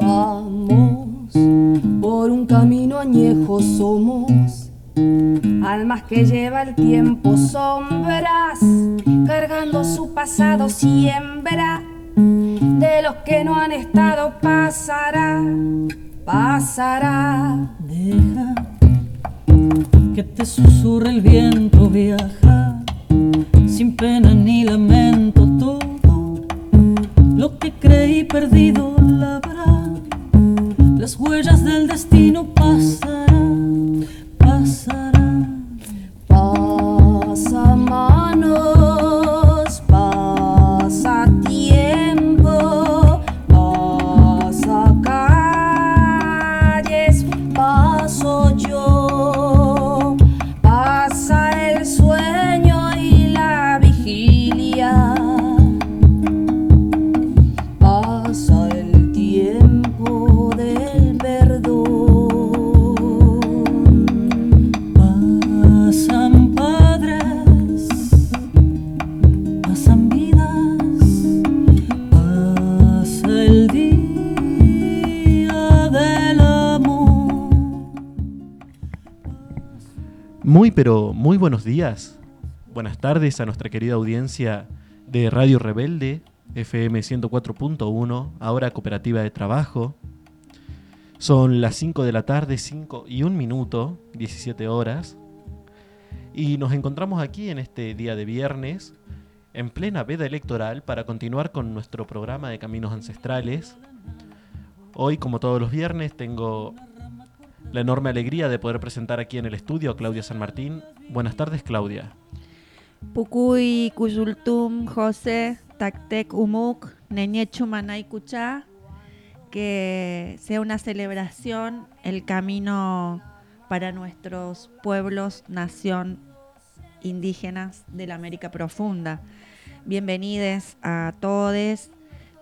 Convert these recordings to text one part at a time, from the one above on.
Vamos por un camino añejo somos, almas que lleva el tiempo sombras, cargando su pasado siembra, de los que no han estado pasará, pasará. Deja que te susurre el viento, viaja pena ni lamento todo. Lo que creí perdido labrá las Buenas tardes a nuestra querida audiencia de Radio Rebelde, FM 104.1, ahora cooperativa de trabajo. Son las 5 de la tarde, 5 y 1 minuto, 17 horas. Y nos encontramos aquí en este día de viernes, en plena veda electoral, para continuar con nuestro programa de Caminos Ancestrales. Hoy, como todos los viernes, tengo la enorme alegría de poder presentar aquí en el estudio a Claudia San Martín. Buenas tardes, Claudia. Pucuy, Cuyultum, José, Tactec, Umuk, Neñechu, Manay, Cuchá, que sea una celebración el camino para nuestros pueblos, nación indígenas de la América Profunda. Bienvenidos a todos.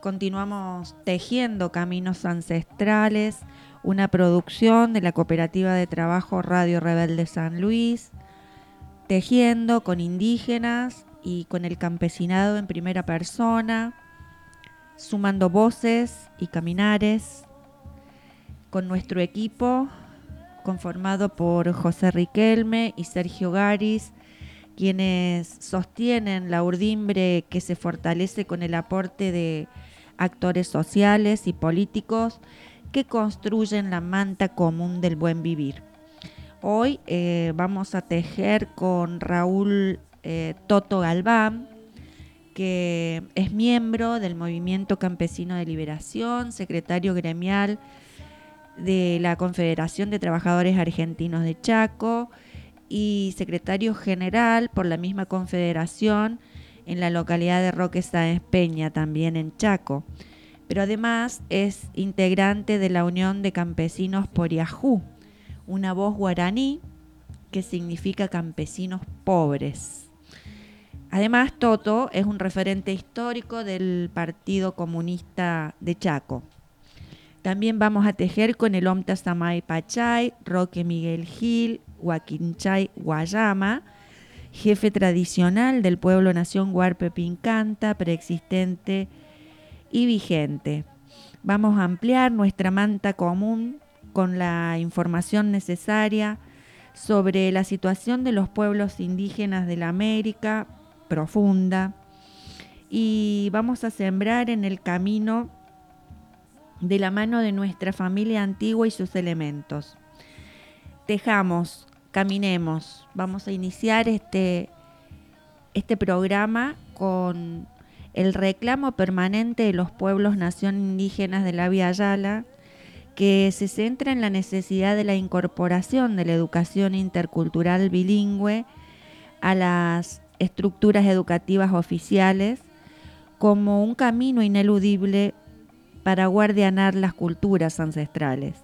Continuamos tejiendo caminos ancestrales, una producción de la Cooperativa de Trabajo Radio Rebelde San Luis, tejiendo con indígenas y con el campesinado en primera persona, sumando voces y caminares con nuestro equipo conformado por José Riquelme y Sergio Garis, quienes sostienen la urdimbre que se fortalece con el aporte de actores sociales y políticos que construyen la manta común del buen vivir. Hoy eh, vamos a tejer con Raúl eh, Toto Galván, que es miembro del Movimiento Campesino de Liberación, secretario gremial de la Confederación de Trabajadores Argentinos de Chaco y secretario general por la misma confederación en la localidad de Roque Sáenz Peña, también en Chaco. Pero además es integrante de la Unión de Campesinos Poriajú, una voz guaraní que significa campesinos pobres. Además, Toto es un referente histórico del Partido Comunista de Chaco. También vamos a tejer con el Omta Samay Pachay, Roque Miguel Gil, Huaquinchay Guayama, jefe tradicional del pueblo nación Huarpe Pincanta, preexistente y vigente. Vamos a ampliar nuestra manta común con la información necesaria sobre la situación de los pueblos indígenas de la América profunda y vamos a sembrar en el camino de la mano de nuestra familia antigua y sus elementos. Tejamos, caminemos. Vamos a iniciar este, este programa con el reclamo permanente de los pueblos nación indígenas de la Via Yala, que se centra en la necesidad de la incorporación de la educación intercultural bilingüe a las estructuras educativas oficiales como un camino ineludible para guardianar las culturas ancestrales.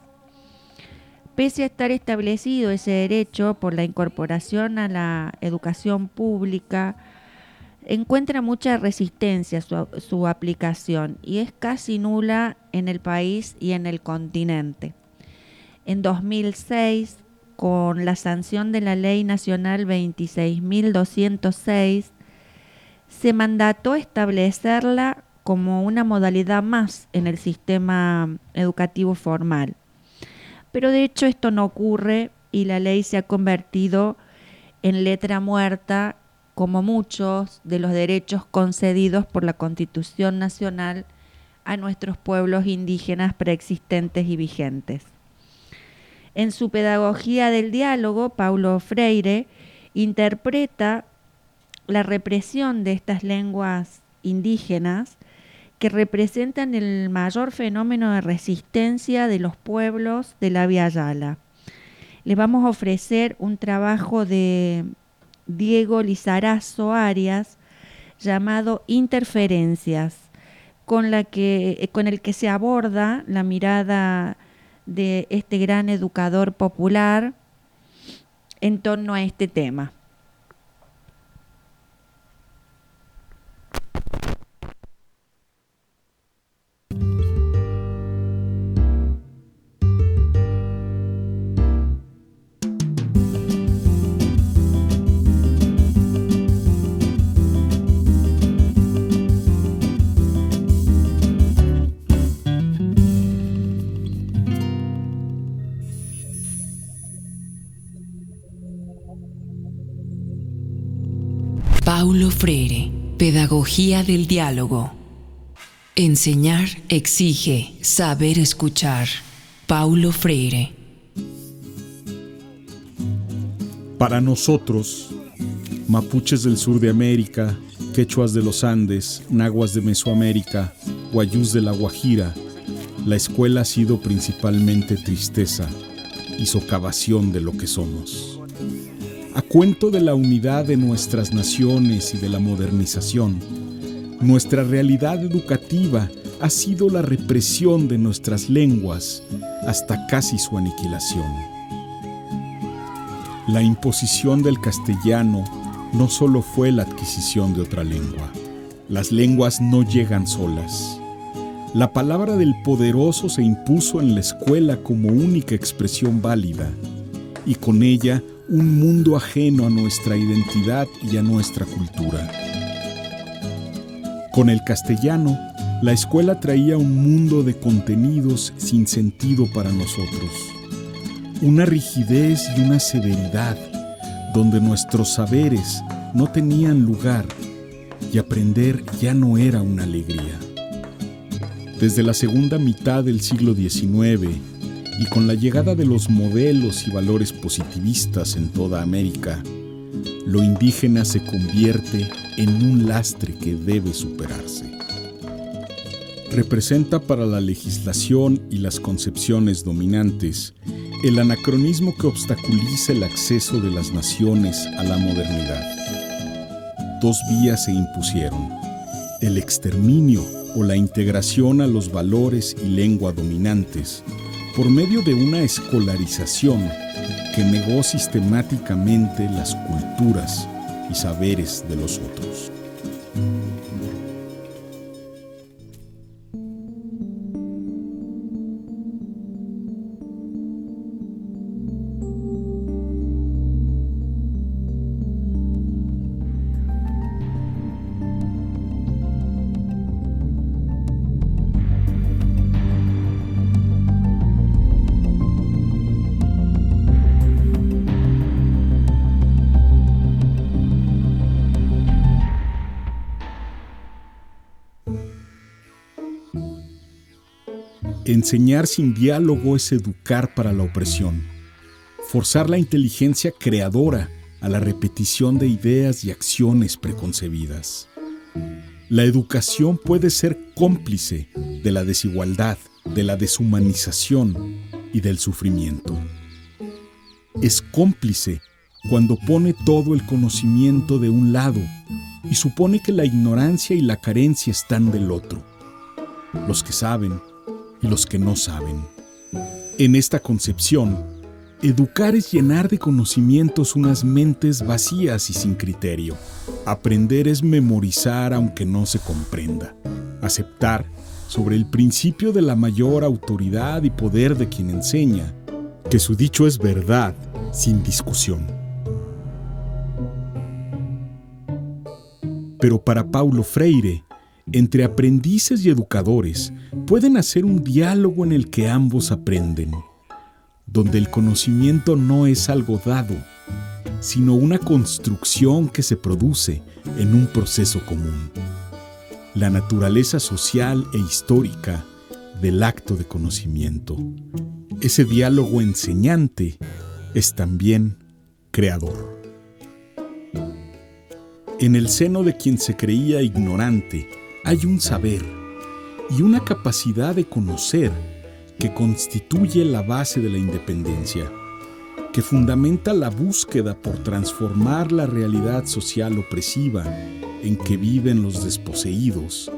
Pese a estar establecido ese derecho por la incorporación a la educación pública, encuentra mucha resistencia su, su, aplicación y es casi nula en el país y en el continente. En 2006, con la sanción de la Ley Nacional 26.206, se mandató establecerla como una modalidad más en el sistema educativo formal. Pero de hecho esto no ocurre y la ley se ha convertido en letra muerta como muchos de los derechos concedidos por la Constitución Nacional a nuestros pueblos indígenas preexistentes y vigentes. En su pedagogía del diálogo, Paulo Freire interpreta la represión de estas lenguas indígenas que representan el mayor fenómeno de resistencia de los pueblos de la Via Yala. Les vamos a ofrecer un trabajo de Diego Lizarazo Arias llamado Interferencias, con, la que, con el que se aborda la mirada de este gran educador popular en torno a este tema. Paulo Freire, Pedagogía del Diálogo. Enseñar exige saber escuchar. Paulo Freire. Para nosotros, mapuches del sur de América, quechuas de los Andes, nahuas de Mesoamérica, guayús de la Guajira, la escuela ha sido principalmente tristeza y socavación de lo que somos a cuento de la unidad de nuestras naciones y de la modernización. Nuestra realidad educativa ha sido la represión de nuestras lenguas hasta casi su aniquilación. La imposición del castellano no solo fue la adquisición de otra lengua. Las lenguas no llegan solas. La palabra del poderoso se impuso en la escuela como única expresión válida y con ella un mundo ajeno a nuestra identidad y a nuestra cultura. Con el castellano, la escuela traía un mundo de contenidos sin sentido para nosotros, una rigidez y una severidad donde nuestros saberes no tenían lugar y aprender ya no era una alegría. Desde la segunda mitad del siglo XIX, y con la llegada de los modelos y valores positivistas en toda América, lo indígena se convierte en un lastre que debe superarse. Representa para la legislación y las concepciones dominantes el anacronismo que obstaculiza el acceso de las naciones a la modernidad. Dos vías se impusieron, el exterminio o la integración a los valores y lengua dominantes, por medio de una escolarización que negó sistemáticamente las culturas y saberes de los otros. Enseñar sin diálogo es educar para la opresión. Forzar la inteligencia creadora a la repetición de ideas y acciones preconcebidas. La educación puede ser cómplice de la desigualdad, de la deshumanización y del sufrimiento. Es cómplice cuando pone todo el conocimiento de un lado y supone que la ignorancia y la carencia están del otro. Los que saben y los que no saben. En esta concepción, educar es llenar de conocimientos unas mentes vacías y sin criterio. Aprender es memorizar aunque no se comprenda. Aceptar sobre el principio de la mayor autoridad y poder de quien enseña, que su dicho es verdad sin discusión. Pero para Paulo Freire, entre aprendices y educadores pueden hacer un diálogo en el que ambos aprenden, donde el conocimiento no es algo dado, sino una construcción que se produce en un proceso común. La naturaleza social e histórica del acto de conocimiento. Ese diálogo enseñante es también creador. En el seno de quien se creía ignorante hay un saber y una capacidad de conocer que constituye la base de la independencia, que fundamenta la búsqueda por transformar la realidad social opresiva en que viven los desposeídos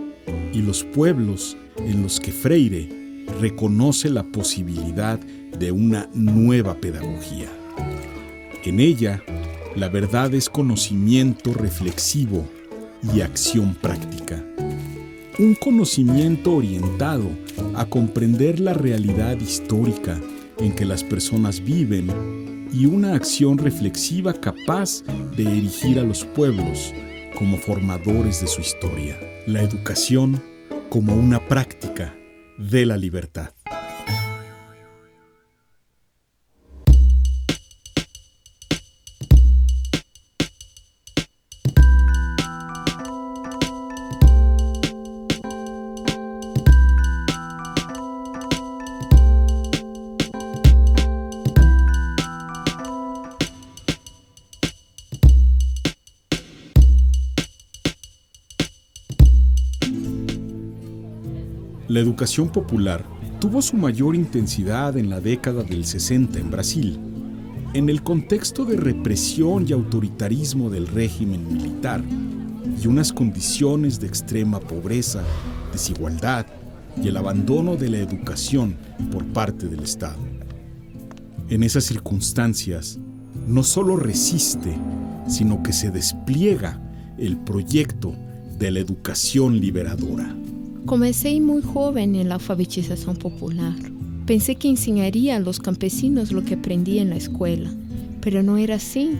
y los pueblos en los que Freire reconoce la posibilidad de una nueva pedagogía. En ella, la verdad es conocimiento reflexivo y acción práctica. Un conocimiento orientado a comprender la realidad histórica en que las personas viven y una acción reflexiva capaz de erigir a los pueblos como formadores de su historia. La educación como una práctica de la libertad. Educación popular tuvo su mayor intensidad en la década del 60 en Brasil, en el contexto de represión y autoritarismo del régimen militar y unas condiciones de extrema pobreza, desigualdad y el abandono de la educación por parte del Estado. En esas circunstancias, no solo resiste, sino que se despliega el proyecto de la educación liberadora. Comecei muy joven en la alfabetización popular. Pensé que enseñaría a los campesinos lo que aprendí en la escuela, pero no era así.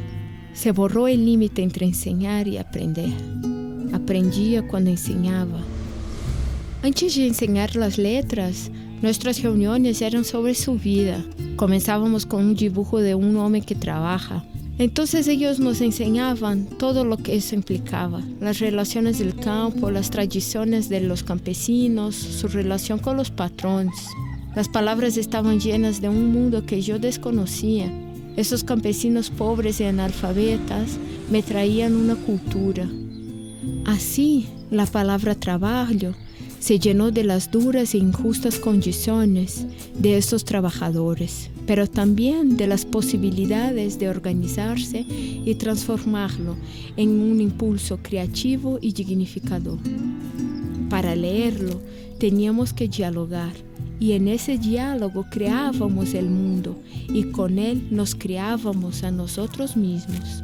Se borró el límite entre enseñar y aprender. Aprendía cuando enseñaba. Antes de enseñar las letras, nuestras reuniones eran sobre su vida. Comenzábamos con un dibujo de un hombre que trabaja, entonces ellos nos enseñaban todo lo que eso implicaba, las relaciones del campo, las tradiciones de los campesinos, su relación con los patrones. Las palabras estaban llenas de un mundo que yo desconocía. Esos campesinos pobres y analfabetas me traían una cultura. Así, la palabra trabajo se llenó de las duras e injustas condiciones de esos trabajadores pero también de las posibilidades de organizarse y transformarlo en un impulso creativo y dignificador. Para leerlo teníamos que dialogar y en ese diálogo creábamos el mundo y con él nos creábamos a nosotros mismos.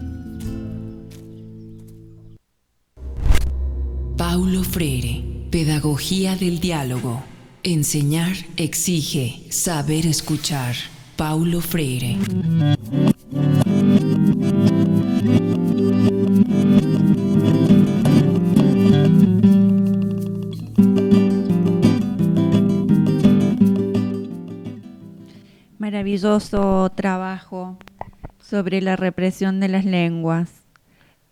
Paulo Freire, Pedagogía del Diálogo. Enseñar exige saber escuchar. Paulo Freire. Maravilloso trabajo sobre la represión de las lenguas.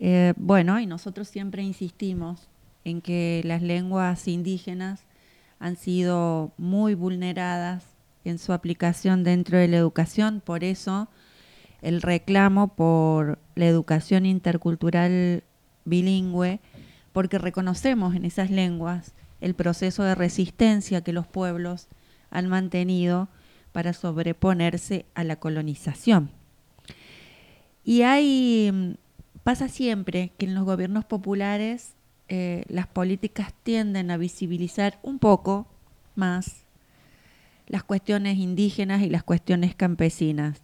Eh, bueno, y nosotros siempre insistimos en que las lenguas indígenas han sido muy vulneradas en su aplicación dentro de la educación. Por eso el reclamo por la educación intercultural bilingüe, porque reconocemos en esas lenguas el proceso de resistencia que los pueblos han mantenido para sobreponerse a la colonización. Y hay, pasa siempre que en los gobiernos populares eh, las políticas tienden a visibilizar un poco más las cuestiones indígenas y las cuestiones campesinas.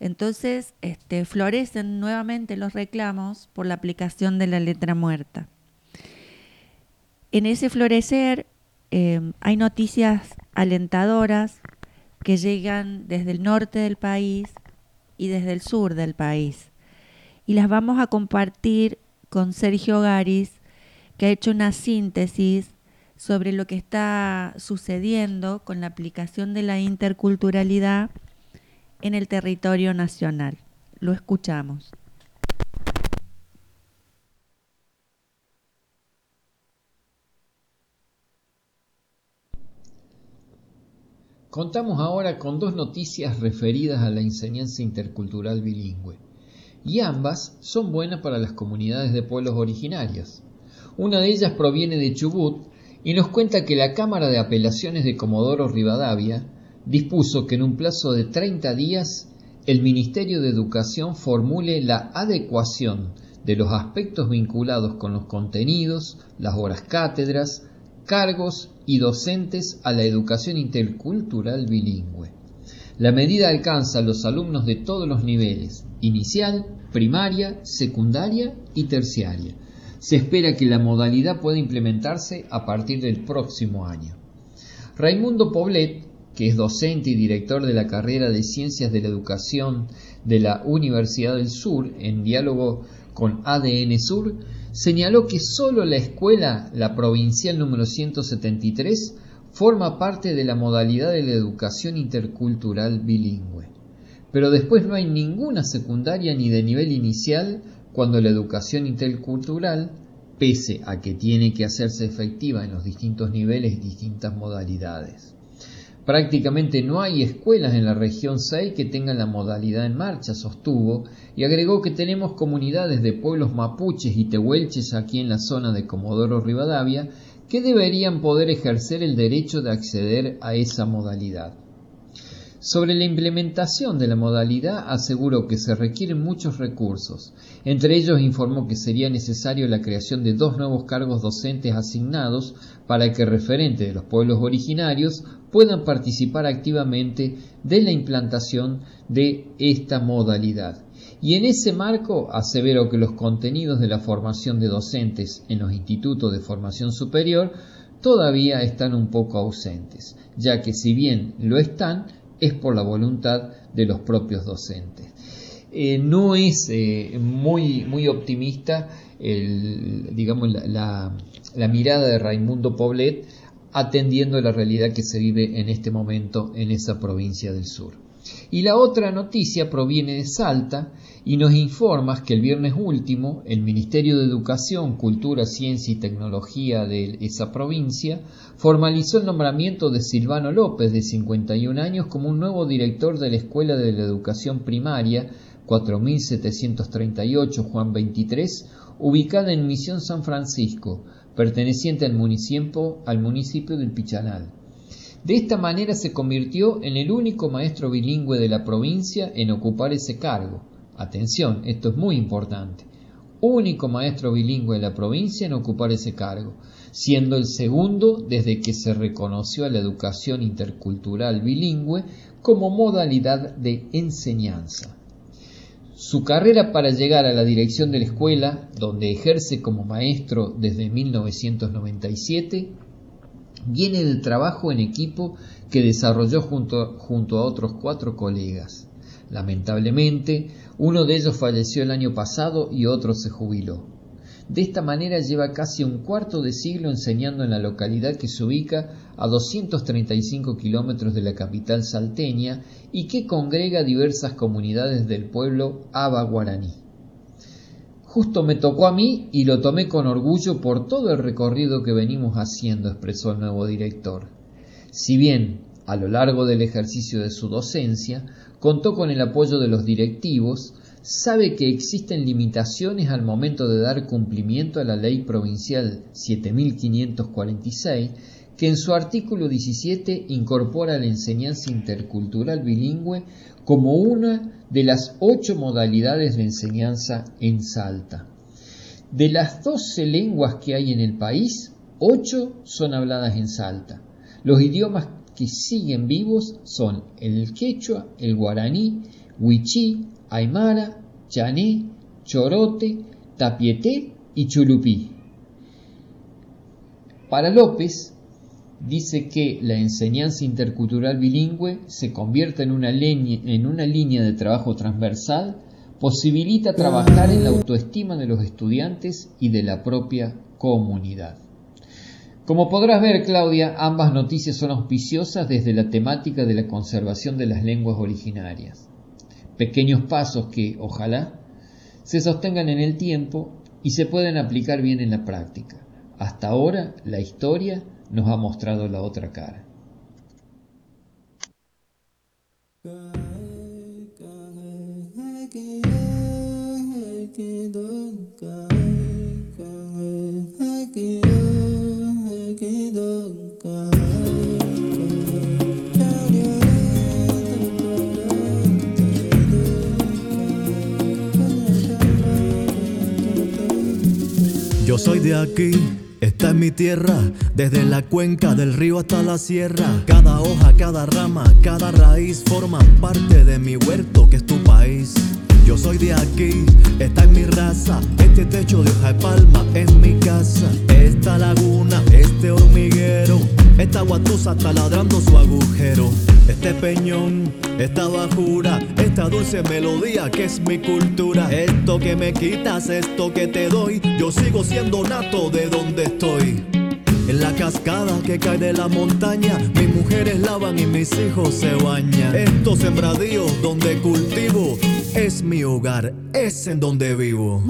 Entonces, este, florecen nuevamente los reclamos por la aplicación de la letra muerta. En ese florecer eh, hay noticias alentadoras que llegan desde el norte del país y desde el sur del país. Y las vamos a compartir con Sergio Garis que ha hecho una síntesis sobre lo que está sucediendo con la aplicación de la interculturalidad en el territorio nacional. Lo escuchamos. Contamos ahora con dos noticias referidas a la enseñanza intercultural bilingüe, y ambas son buenas para las comunidades de pueblos originarios. Una de ellas proviene de Chubut y nos cuenta que la Cámara de Apelaciones de Comodoro Rivadavia dispuso que en un plazo de 30 días el Ministerio de Educación formule la adecuación de los aspectos vinculados con los contenidos, las horas cátedras, cargos y docentes a la educación intercultural bilingüe. La medida alcanza a los alumnos de todos los niveles, inicial, primaria, secundaria y terciaria. Se espera que la modalidad pueda implementarse a partir del próximo año. Raimundo Poblet, que es docente y director de la carrera de Ciencias de la Educación de la Universidad del Sur, en diálogo con ADN Sur, señaló que solo la escuela, la provincial número 173, forma parte de la modalidad de la educación intercultural bilingüe. Pero después no hay ninguna secundaria ni de nivel inicial cuando la educación intercultural, pese a que tiene que hacerse efectiva en los distintos niveles y distintas modalidades. Prácticamente no hay escuelas en la región 6 que tengan la modalidad en marcha, sostuvo, y agregó que tenemos comunidades de pueblos mapuches y tehuelches aquí en la zona de Comodoro Rivadavia que deberían poder ejercer el derecho de acceder a esa modalidad. Sobre la implementación de la modalidad aseguró que se requieren muchos recursos. Entre ellos informó que sería necesario la creación de dos nuevos cargos docentes asignados para que referentes de los pueblos originarios puedan participar activamente de la implantación de esta modalidad. Y en ese marco asevero que los contenidos de la formación de docentes en los institutos de formación superior todavía están un poco ausentes, ya que si bien lo están, es por la voluntad de los propios docentes. Eh, no es eh, muy, muy optimista digamos, la, la, mirada de Raimundo Poblet atendiendo la realidad que se vive en este momento en esa provincia del sur. Y la otra noticia proviene de Salta y nos informa que el viernes último el Ministerio de Educación, Cultura, Ciencia y Tecnología de esa provincia formalizó el nombramiento de Silvano López, de 51 años, como un nuevo director de la Escuela de la Educación Primaria 4738 Juan 23, ubicada en Misión San Francisco, perteneciente al municipio, al municipio del Pichanal. De esta manera se convirtió en el único maestro bilingüe de la provincia en ocupar ese cargo. Atención, esto es muy importante. Único maestro bilingüe de la provincia en ocupar ese cargo, siendo el segundo desde que se reconoció a la educación intercultural bilingüe como modalidad de enseñanza. Su carrera para llegar a la dirección de la escuela, donde ejerce como maestro desde 1997, viene del trabajo en equipo que desarrolló junto, junto a otros cuatro colegas. Lamentablemente, uno de ellos falleció el año pasado y otro se jubiló. De esta manera lleva casi un cuarto de siglo enseñando en la localidad que se ubica a 235 kilómetros de la capital salteña y que congrega diversas comunidades del pueblo Aba Guaraní. Justo me tocó a mí y lo tomé con orgullo por todo el recorrido que venimos haciendo, expresó el nuevo director. Si bien, a lo largo del ejercicio de su docencia, contó con el apoyo de los directivos, sabe que existen limitaciones al momento de dar cumplimiento a la ley provincial 7546, que en su artículo 17 incorpora la enseñanza intercultural bilingüe como una de las ocho modalidades de enseñanza en Salta. De las doce lenguas que hay en el país, ocho son habladas en Salta. Los idiomas que siguen vivos son el quechua, el guaraní, huichí, aymara, chané, chorote, tapieté y chulupí. Para López, dice que la enseñanza intercultural bilingüe se convierte en una, en una línea de trabajo transversal, posibilita trabajar en la autoestima de los estudiantes y de la propia comunidad. Como podrás ver, Claudia, ambas noticias son auspiciosas desde la temática de la conservación de las lenguas originarias. Pequeños pasos que, ojalá, se sostengan en el tiempo y se pueden aplicar bien en la práctica. Hasta ahora, la historia nos ha mostrado la otra cara. Yo soy de aquí, esta es mi tierra, desde la cuenca del río hasta la sierra. Cada hoja, cada rama, cada raíz forman parte de mi huerto que es tu país. Yo soy de aquí, esta es mi raza, este techo de hoja de palma es mi casa. Esta laguna, este hormiguero, esta guatusa está ladrando su agujero. Este peñón, esta bajura, esta dulce melodía que es mi cultura. Esto que me quitas, esto que te doy, yo sigo siendo nato de donde estoy. En la cascada que cae de la montaña, mis mujeres lavan y mis hijos se bañan. Estos sembradíos donde cultivo es mi hogar, es en donde vivo.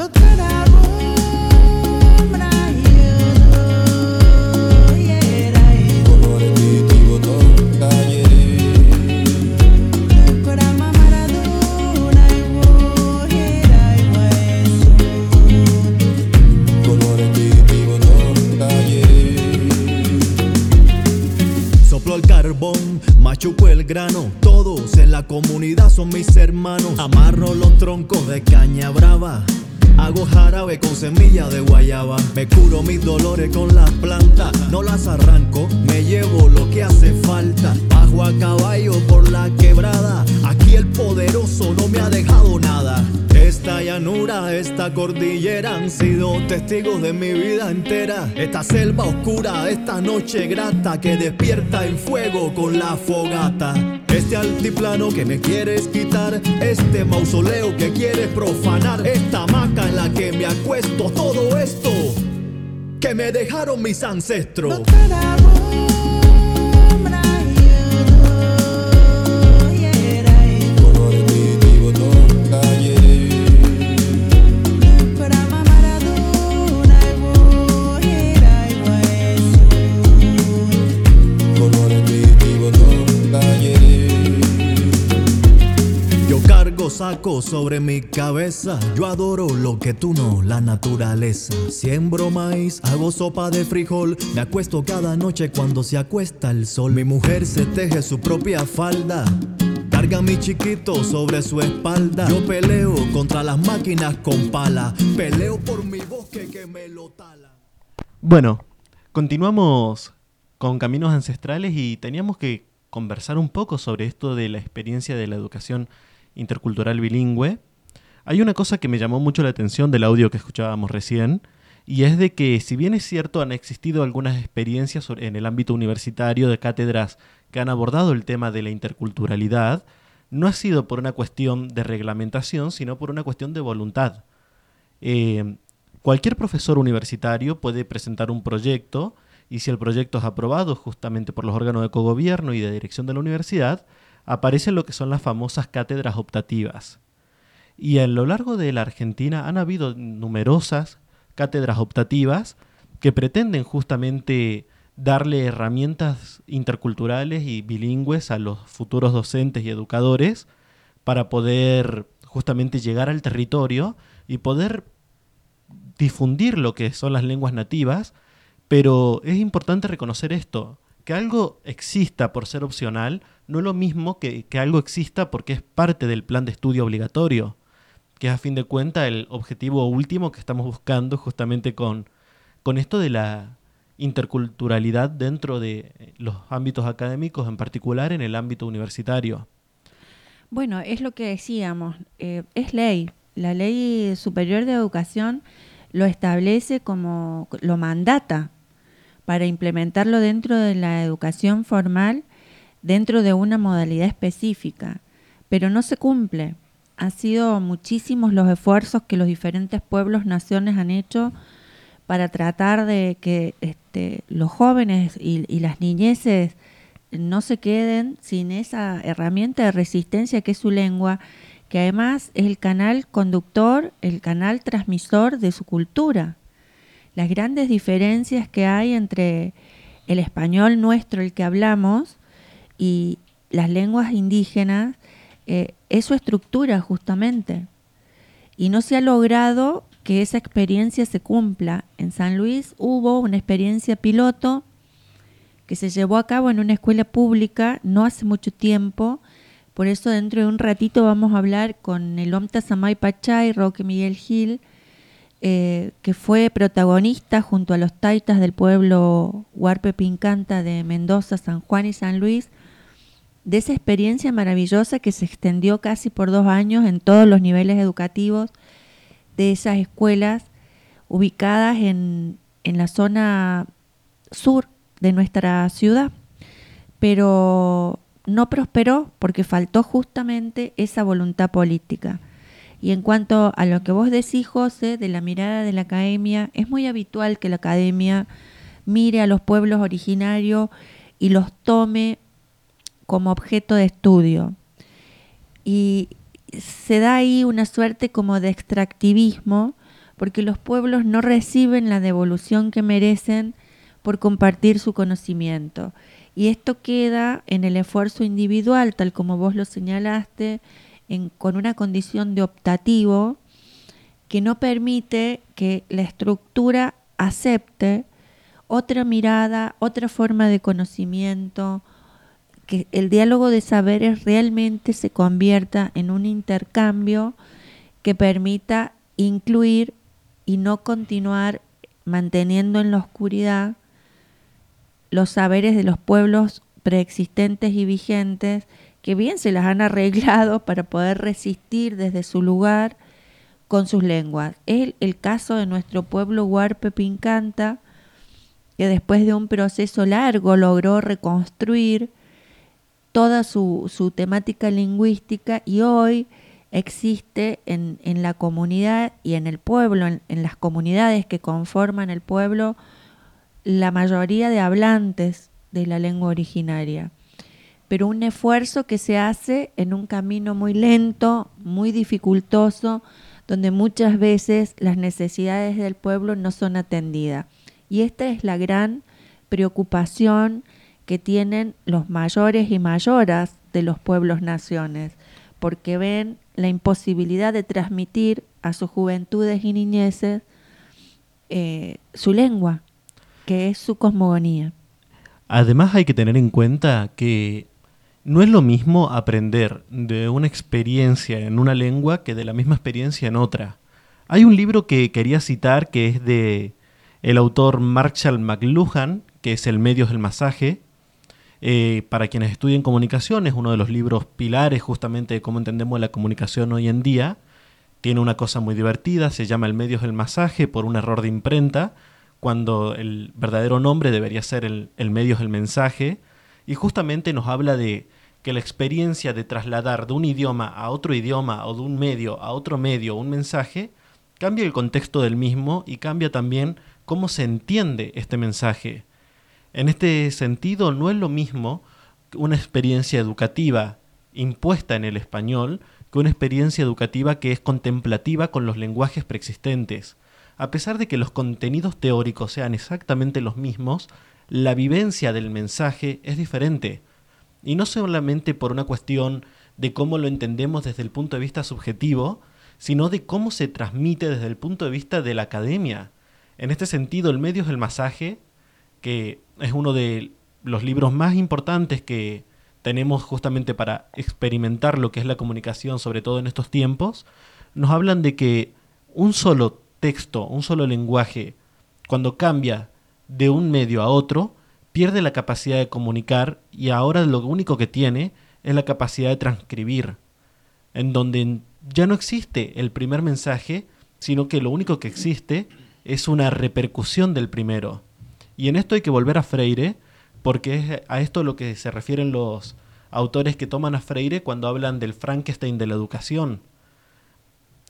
Machuco el grano. Todos en la comunidad son mis hermanos. Amarro los troncos de caña brava. Hago jarabe con semilla de guayaba. Me curo mis dolores con las plantas. No las arranco, me llevo lo que hace falta. Bajo a caballo por la quebrada. Aquí el poderoso no me ha dejado nada. Esta llanura, esta cordillera han sido testigos de mi vida entera. Esta selva oscura, esta noche grata que despierta el fuego con la fogata. Este altiplano que me quieres quitar, este mausoleo que quieres profanar, esta hamaca en la que me acuesto, todo esto que me dejaron mis ancestros. Sobre mi cabeza. Yo adoro lo que tú no, la naturaleza. Siembro maíz, hago sopa de frijol. Me acuesto cada noche cuando se acuesta el sol. Mi mujer se teje su propia falda. Carga mi chiquito sobre su espalda. Yo peleo contra las máquinas con pala. Peleo por mi bosque que me lo tala. Bueno, continuamos con Caminos Ancestrales y teníamos que conversar un poco sobre esto de la experiencia de la educación intercultural bilingüe. Hay una cosa que me llamó mucho la atención del audio que escuchábamos recién, y es de que si bien es cierto han existido algunas experiencias en el ámbito universitario de cátedras que han abordado el tema de la interculturalidad, no ha sido por una cuestión de reglamentación, sino por una cuestión de voluntad. Eh, cualquier profesor universitario puede presentar un proyecto y si el proyecto es aprobado justamente por los órganos de cogobierno y de dirección de la universidad, aparecen lo que son las famosas cátedras optativas. Y a lo largo de la Argentina han habido numerosas cátedras optativas que pretenden justamente darle herramientas interculturales y bilingües a los futuros docentes y educadores para poder justamente llegar al territorio y poder difundir lo que son las lenguas nativas, pero es importante reconocer esto, que algo exista por ser opcional no es lo mismo que, que algo exista porque es parte del plan de estudio obligatorio, que es a fin de cuentas el objetivo último que estamos buscando justamente con, con esto de la interculturalidad dentro de los ámbitos académicos, en particular en el ámbito universitario. Bueno, es lo que decíamos, eh, es ley. La ley superior de educación lo establece como, lo mandata para implementarlo dentro de la educación formal, dentro de una modalidad específica, pero no se cumple. Han sido muchísimos los esfuerzos que los diferentes pueblos, naciones han hecho para tratar de que este, los jóvenes y, y las niñeces no se queden sin esa herramienta de resistencia que es su lengua, que además es el canal conductor, el canal transmisor de su cultura. Las grandes diferencias que hay entre el español nuestro, el que hablamos, y las lenguas indígenas, eh, es su estructura justamente. Y no se ha logrado que esa experiencia se cumpla. En San Luis hubo una experiencia piloto que se llevó a cabo en una escuela pública no hace mucho tiempo. Por eso dentro de un ratito vamos a hablar con el Omta Samay Pachay, Roque Miguel Gil, eh, que fue protagonista junto a los taitas del pueblo Huarpe Pincanta de Mendoza, San Juan y San Luis, de esa experiencia maravillosa que se extendió casi por dos años en todos los niveles educativos de esas escuelas ubicadas en, en la zona sur de nuestra ciudad. Pero no prosperó porque faltó justamente esa voluntad política. Y en cuanto a lo que vos decís, José, de la mirada de la academia, es muy habitual que la academia mire a los pueblos originarios y los tome como objeto de estudio. Y se da ahí una suerte como de extractivismo, porque los pueblos no reciben la devolución que merecen por compartir su conocimiento. Y esto queda en el esfuerzo individual, tal como vos lo señalaste, con una condición de optativo que no permite que la estructura acepte otra mirada, otra forma de conocimiento, que el diálogo de saberes realmente se convierta en un intercambio que permita incluir y no continuar manteniendo en la oscuridad los saberes de los pueblos preexistentes y vigentes que bien se las han arreglado para poder resistir desde su lugar con sus lenguas. Es el, caso de nuestro pueblo Huarpe Pincanta, que después de un proceso largo logró reconstruir toda su, su temática lingüística y hoy existe en, en, la comunidad y en el pueblo, en, en, las comunidades que conforman el pueblo, la mayoría de hablantes de la lengua originaria. Pero un esfuerzo que se hace en un camino muy lento, muy dificultoso, donde muchas veces las necesidades del pueblo no son atendidas. Y esta es la gran preocupación que tienen los mayores y mayoras de los pueblos naciones, porque ven la imposibilidad de transmitir a sus juventudes y niñeces eh, su lengua, que es su cosmogonía. Además hay que tener en cuenta que no es lo mismo aprender de una experiencia en una lengua que de la misma experiencia en otra. Hay un libro que quería citar que es de el autor Marshall McLuhan, que es El medios del masaje, eh, para quienes estudian comunicación, es uno de los libros pilares justamente de cómo entendemos la comunicación hoy en día. Tiene una cosa muy divertida, se llama El Medios del Masaje por un error de imprenta, cuando el verdadero nombre debería ser el, el Medios del Mensaje, y justamente nos habla de que la experiencia de trasladar de un idioma a otro idioma o de un medio a otro medio un mensaje cambia el contexto del mismo y cambia también cómo se entiende este mensaje. En este sentido, no es lo mismo una experiencia educativa impuesta en el español que una experiencia educativa que es contemplativa con los lenguajes preexistentes. A pesar de que los contenidos teóricos sean exactamente los mismos, la vivencia del mensaje es diferente. Y no solamente por una cuestión de cómo lo entendemos desde el punto de vista subjetivo, sino de cómo se transmite desde el punto de vista de la academia. En este sentido, el medio del masaje que es uno de los libros más importantes que tenemos justamente para experimentar lo que es la comunicación, sobre todo en estos tiempos, nos hablan de que un solo texto, un solo lenguaje, cuando cambia de un medio a otro, pierde la capacidad de comunicar y ahora lo único que tiene es la capacidad de transcribir, en donde ya no existe el primer mensaje, sino que lo único que existe es una repercusión del primero. Y en esto hay que volver a Freire, porque es a esto lo que se refieren los autores que toman a Freire cuando hablan del Frankenstein de la educación.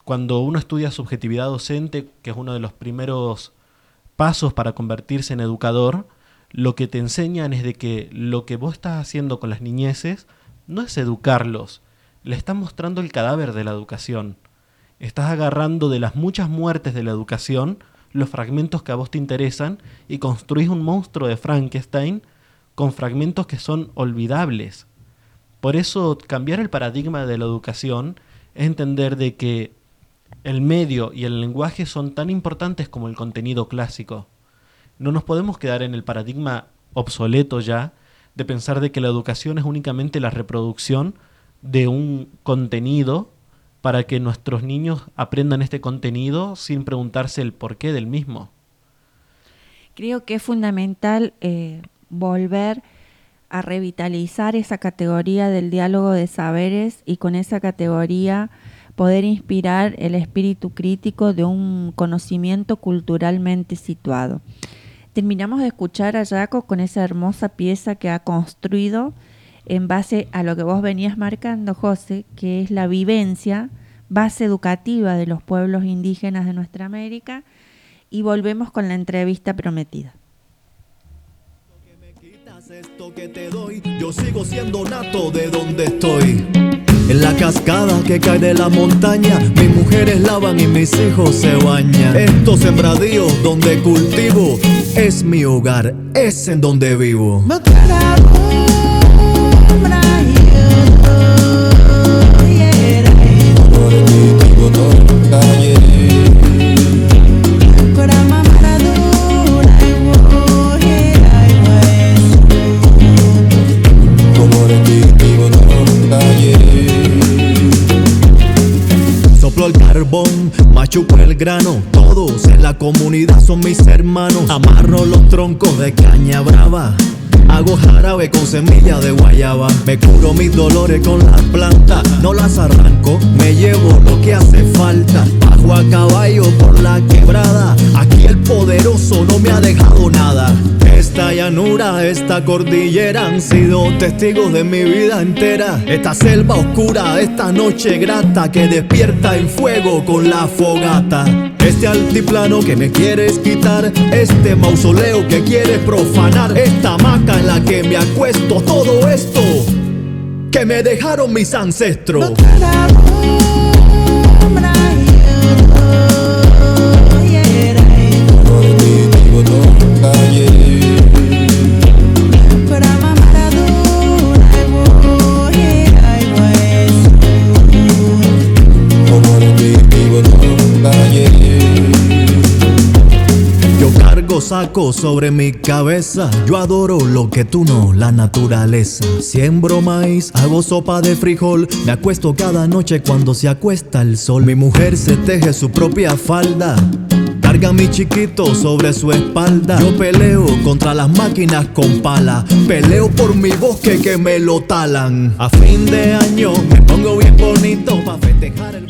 Cuando uno estudia subjetividad docente, que es uno de los primeros pasos para convertirse en educador, lo que te enseñan es de que lo que vos estás haciendo con las niñeces no es educarlos, le estás mostrando el cadáver de la educación. Estás agarrando de las muchas muertes de la educación los fragmentos que a vos te interesan y construís un monstruo de Frankenstein con fragmentos que son olvidables. Por eso cambiar el paradigma de la educación es entender de que el medio y el lenguaje son tan importantes como el contenido clásico. No nos podemos quedar en el paradigma obsoleto ya de pensar de que la educación es únicamente la reproducción de un contenido para que nuestros niños aprendan este contenido sin preguntarse el porqué del mismo. Creo que es fundamental eh, volver a revitalizar esa categoría del diálogo de saberes y con esa categoría poder inspirar el espíritu crítico de un conocimiento culturalmente situado. Terminamos de escuchar a Jaco con esa hermosa pieza que ha construido en base a lo que vos venías marcando, José, que es la vivencia, base educativa de los pueblos indígenas de nuestra América, y volvemos con la entrevista prometida. Esto que te doy, yo sigo siendo nato de donde estoy. En la cascada que cae de la montaña, mis mujeres lavan y mis hijos se bañan. Estos sembradíos donde cultivo es mi hogar, es en donde vivo. Carbón, machuco el grano. Todos en la comunidad son mis hermanos. Amarro los troncos de caña brava. Hago jarabe con semilla de guayaba. Me curo mis dolores con las plantas. No las arranco, me llevo lo que hace falta. Bajo a caballo por la quebrada. Aquí el poderoso no me ha dejado nada. Esta llanura, esta cordillera han sido testigos de mi vida entera. Esta selva oscura, esta noche grata que despierta en fuego con la fogata. Este altiplano que me quieres quitar, este mausoleo que quieres profanar, esta hamaca en la que me acuesto, todo esto que me dejaron mis ancestros. Saco sobre mi cabeza. Yo adoro lo que tú no, la naturaleza. Siembro maíz, hago sopa de frijol. Me acuesto cada noche cuando se acuesta el sol. Mi mujer se teje su propia falda. Carga mi chiquito sobre su espalda. Yo peleo contra las máquinas con pala. Peleo por mi bosque que me lo talan. A fin de año me pongo bien bonito para festejar el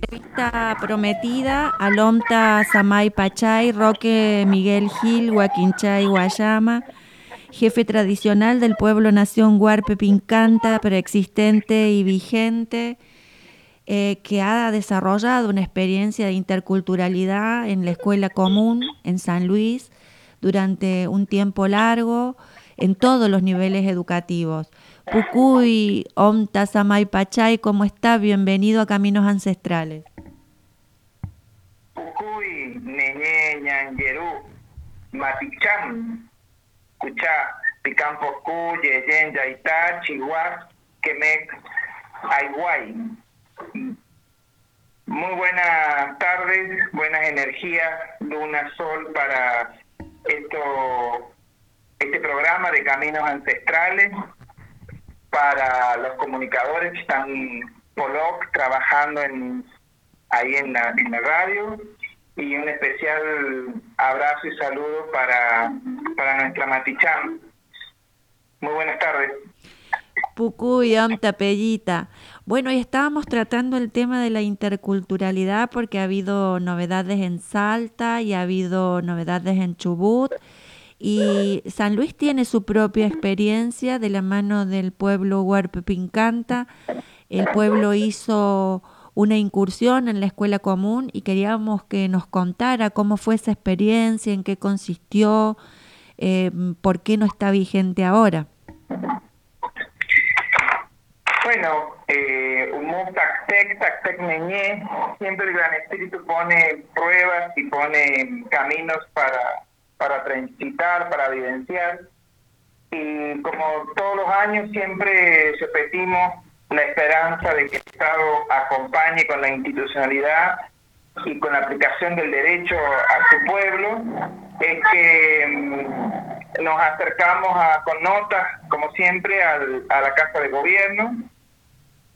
Entrevista prometida Alomta Samay Pachay, Roque Miguel Gil, Huaquinchay Guayama, jefe tradicional del pueblo nación Huarpe Pincanta, preexistente y vigente, eh, que ha desarrollado una experiencia de interculturalidad en la escuela común en San Luis durante un tiempo largo en todos los niveles educativos. Pucuy, Omta Samay Pachay, ¿cómo está? Bienvenido a Caminos Ancestrales. Cucuy, Neñe, Ñangerú, Maticham, Cuchá, Picampo, Yaitá, Quemec, Aiguay. Muy buenas tardes, buenas energías, luna, sol para esto, este programa de Caminos Ancestrales, para los comunicadores que están por OC trabajando en, ahí en la, en la radio y un especial abrazo y saludo para, para nuestra Maticham. Muy buenas tardes. Pucuy, Omta, Pellita. Bueno, y estábamos tratando el tema de la interculturalidad porque ha habido novedades en Salta y ha habido novedades en Chubut. Y San Luis tiene su propia experiencia de la mano del pueblo Huarpe Pincanta. El pueblo hizo una incursión en la escuela común y queríamos que nos contara cómo fue esa experiencia, en qué consistió, eh, por qué no está vigente ahora. Bueno, eh, siempre el Gran Espíritu pone pruebas y pone caminos para, para transitar, para evidenciar. Y como todos los años siempre repetimos la esperanza de que el Estado acompañe con la institucionalidad y con la aplicación del derecho a su pueblo, es que mm, nos acercamos a, con notas, como siempre, al, a la Casa de Gobierno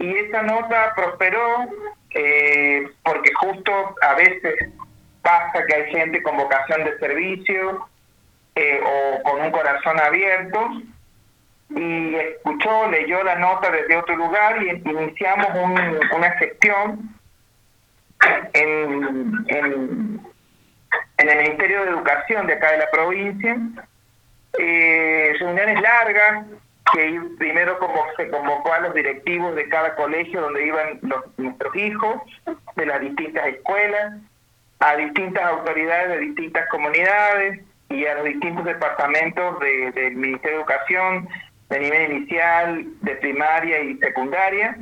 y esa nota prosperó eh, porque justo a veces pasa que hay gente con vocación de servicio eh, o con un corazón abierto y escuchó, leyó la nota desde otro lugar y iniciamos una gestión en, en, el Ministerio de Educación de acá de la provincia, eh, reuniones largas, que primero como se convocó a los directivos de cada colegio donde iban los, nuestros hijos, de las distintas escuelas, a distintas autoridades de distintas comunidades y a los distintos departamentos del Ministerio de Educación de nivel inicial, de primaria y secundaria.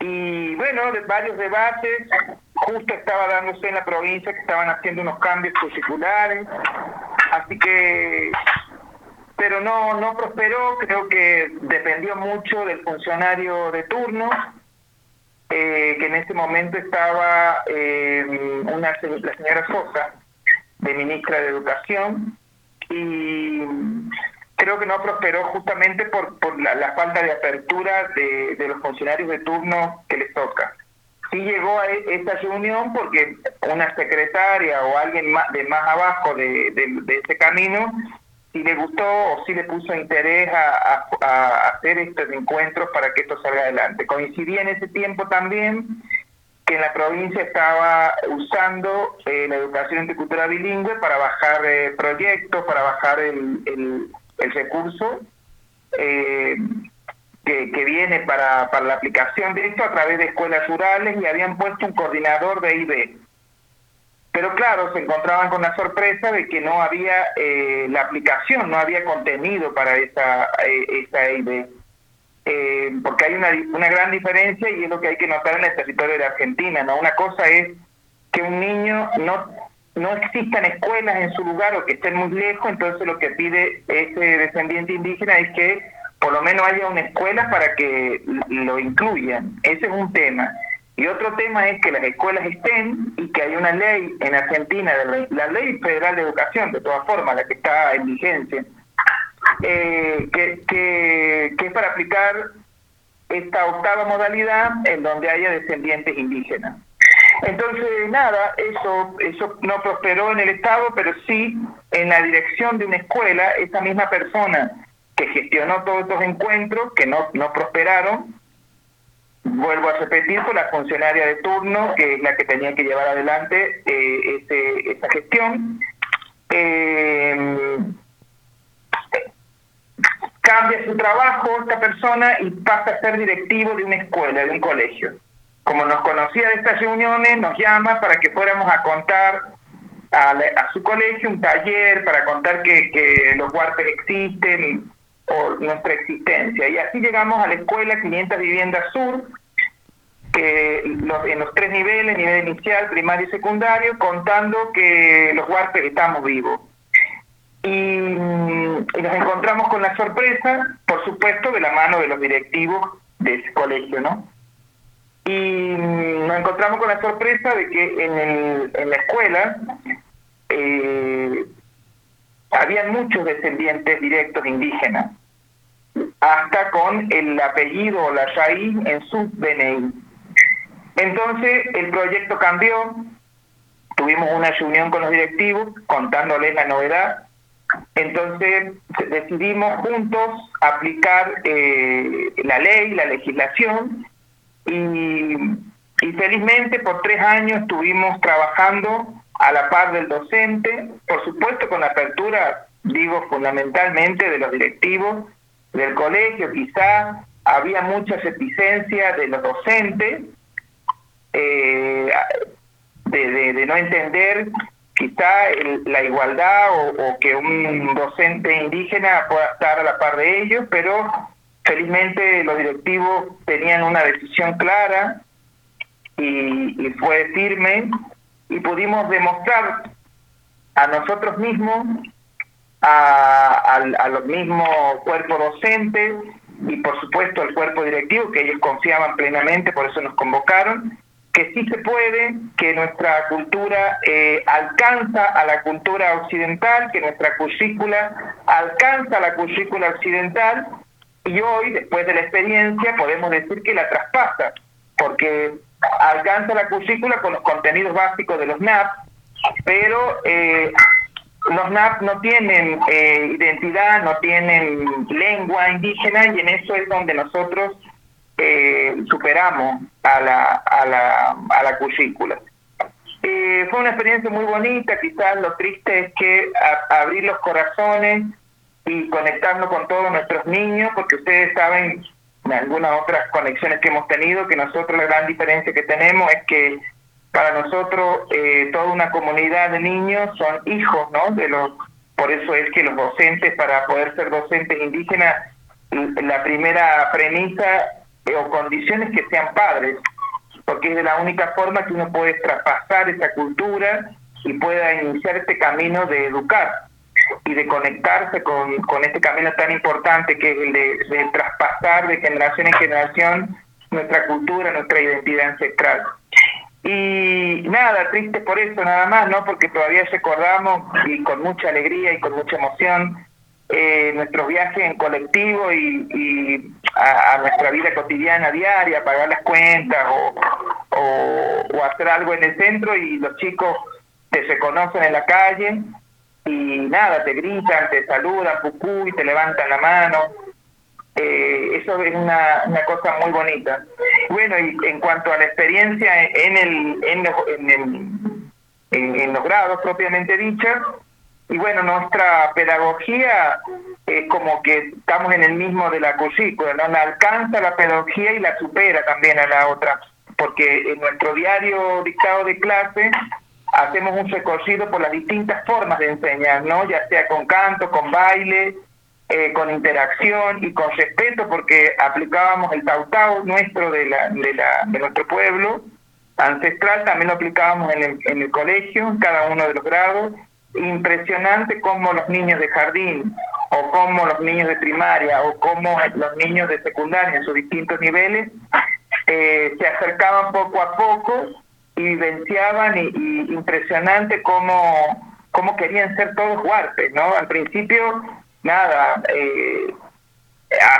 Y bueno, de varios debates, justo estaba dándose en la provincia que estaban haciendo unos cambios curriculares, así que pero no, no prosperó, creo que dependió mucho del funcionario de turno, eh, que en ese momento estaba eh, una, la señora Sosa, de ministra de Educación, y creo que no prosperó justamente por, por la, falta de apertura de, de, los funcionarios de turno que les toca. Sí llegó a e, esta reunión porque una secretaria o alguien más, de más abajo de, de ese camino si le gustó o si le puso interés a, hacer estos encuentros para que esto salga adelante. Coincidía en ese tiempo también que en la provincia estaba usando eh, la educación intercultural bilingüe para bajar eh, proyectos, para bajar el, el, recurso eh, que, que, viene para, para la aplicación de esto a través de escuelas rurales y habían puesto un coordinador de IB pero claro, se encontraban con la sorpresa de que no había eh, la aplicación, no había contenido para esa, eh, esa EIB. Eh, porque hay una, una gran diferencia y es lo que hay que notar en el territorio de Argentina. ¿no? Una cosa es que un niño no, no existan escuelas en su lugar o que estén muy lejos, entonces lo que pide ese descendiente indígena es que por lo menos haya una escuela para que lo incluyan. Ese es un tema. Y otro tema es que las escuelas estén y que hay una ley en Argentina, la ley federal de educación, de todas formas, la que está en vigencia, eh, que, que, es para aplicar esta octava modalidad en donde haya descendientes indígenas. Entonces, nada, eso, eso no prosperó en el Estado, pero sí en la dirección de una escuela, esa misma persona que gestionó todos estos encuentros, que no, no prosperaron, vuelvo a repetir, fue la funcionaria de turno, que es la que tenía que llevar adelante eh, ese, esa gestión. Eh, cambia su trabajo esta persona y pasa a ser directivo de una escuela, de un colegio. Como nos conocía de estas reuniones, nos llama para que fuéramos a contar a, a su colegio un taller para contar que, los huarpes existen por nuestra existencia. Y así llegamos a la escuela 500 Viviendas Sur, que en los tres niveles, nivel inicial, primario y secundario, contando que los huarpes estamos vivos. Y, y, nos encontramos con la sorpresa, por supuesto, de la mano de los directivos de ese colegio, ¿no? Y nos encontramos con la sorpresa de que en, en la escuela eh, habían muchos descendientes directos indígenas, hasta con el apellido o la raíz en su DNI. Entonces el proyecto cambió, tuvimos una reunión con los directivos contándoles la novedad, entonces decidimos juntos aplicar eh, la ley, la legislación y, y felizmente por tres años estuvimos trabajando a la par del docente, por supuesto con la apertura, digo, fundamentalmente de los directivos del colegio, quizá había mucha reticencia de los docentes, eh, de, no entender quizá la igualdad o, que un docente indígena pueda estar a la par de ellos, pero felizmente los directivos tenían una decisión clara y, fue firme y pudimos demostrar a nosotros mismos, a, a los mismos cuerpos docentes y por supuesto al cuerpo directivo, que ellos confiaban plenamente, por eso nos convocaron, que sí se puede, que nuestra cultura eh, alcanza a la cultura occidental, que nuestra currícula alcanza a la currícula occidental y hoy, después de la experiencia, podemos decir que la traspasa, porque alcanza la currícula con los contenidos básicos de los NAP, pero eh, los NAP no tienen eh, identidad, no tienen lengua indígena y en eso es donde nosotros eh, superamos a la, a la, a la currícula. Eh, fue una experiencia muy bonita, quizás lo triste es que abrir los corazones y conectarnos con todos nuestros niños, porque ustedes saben, en algunas otras conexiones que hemos tenido, que nosotros la gran diferencia que tenemos es que para nosotros eh, toda una comunidad de niños son hijos, ¿no? De los, por eso es que los docentes, para poder ser docentes indígenas, la primera premisa o condiciones que sean padres, porque es de la única forma que uno puede traspasar esa cultura y pueda iniciar este camino de educar y de conectarse con, con este camino tan importante que es el de, traspasar de generación en generación nuestra cultura, nuestra identidad ancestral. Y nada, triste por eso nada más, ¿no? Porque todavía recordamos y con mucha alegría y con mucha emoción eh, nuestros viajes en colectivo y, a, nuestra vida cotidiana diaria, pagar las cuentas o, o, hacer algo en el centro y los chicos te reconocen en la calle y nada, te gritan, te saludan, pucú y te levantan la mano. Eh, eso es una, una cosa muy bonita. Bueno, y en cuanto a la experiencia en, el, en, en, el, en los grados propiamente dicha, y bueno, nuestra pedagogía es como que estamos en el mismo de la currícula, ¿no? La alcanza la pedagogía y la supera también a la otra, porque en nuestro diario dictado de clase hacemos un recorrido por las distintas formas de enseñar, ¿no? Ya sea con canto, con baile, eh, con interacción y con respeto, porque aplicábamos el tautau nuestro de, la, de, la, de nuestro pueblo ancestral, también lo aplicábamos en el, en el colegio, en cada uno de los grados, impresionante como los niños de jardín o como los niños de primaria o como los niños de secundaria en sus distintos niveles eh, se acercaban poco a poco vivenciaban y, impresionante cómo, cómo querían ser todos huarpes, ¿no? Al principio, nada, eh,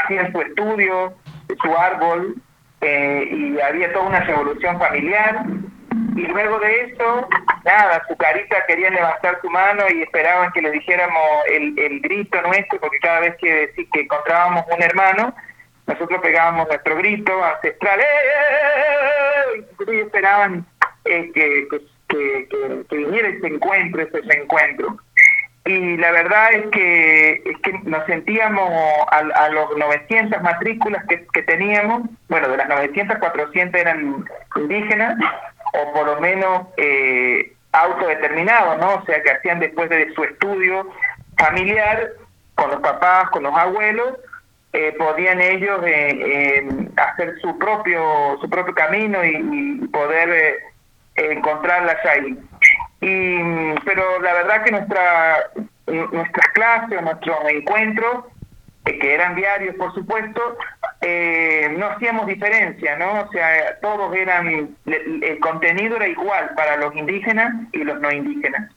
hacían su estudio, su árbol, eh, y había toda una revolución familiar, y luego de eso, nada, su carita querían levantar su mano y esperaban que le dijéramos el, el grito nuestro, porque cada vez que, que encontrábamos un hermano, nosotros pegábamos nuestro grito ancestral, ¡Eh, eh, eh, y esperaban que, que, que, viniera ese encuentro, ese encuentro y la verdad es que, es que nos sentíamos a, a los 900 matrículas que, que, teníamos, bueno, de las 900, 400 eran indígenas, o por lo menos eh, autodeterminados, ¿no? O sea, que hacían después de su estudio familiar, con los papás, con los abuelos, eh, podían ellos eh, hacer su propio su propio camino y, poder encontrarlas ahí. Y, pero la verdad que nuestra nuestras clases, nuestros encuentros, que eran diarios por supuesto, eh, no hacíamos diferencia, ¿no? O sea, todos eran, el contenido era igual para los indígenas y los no indígenas.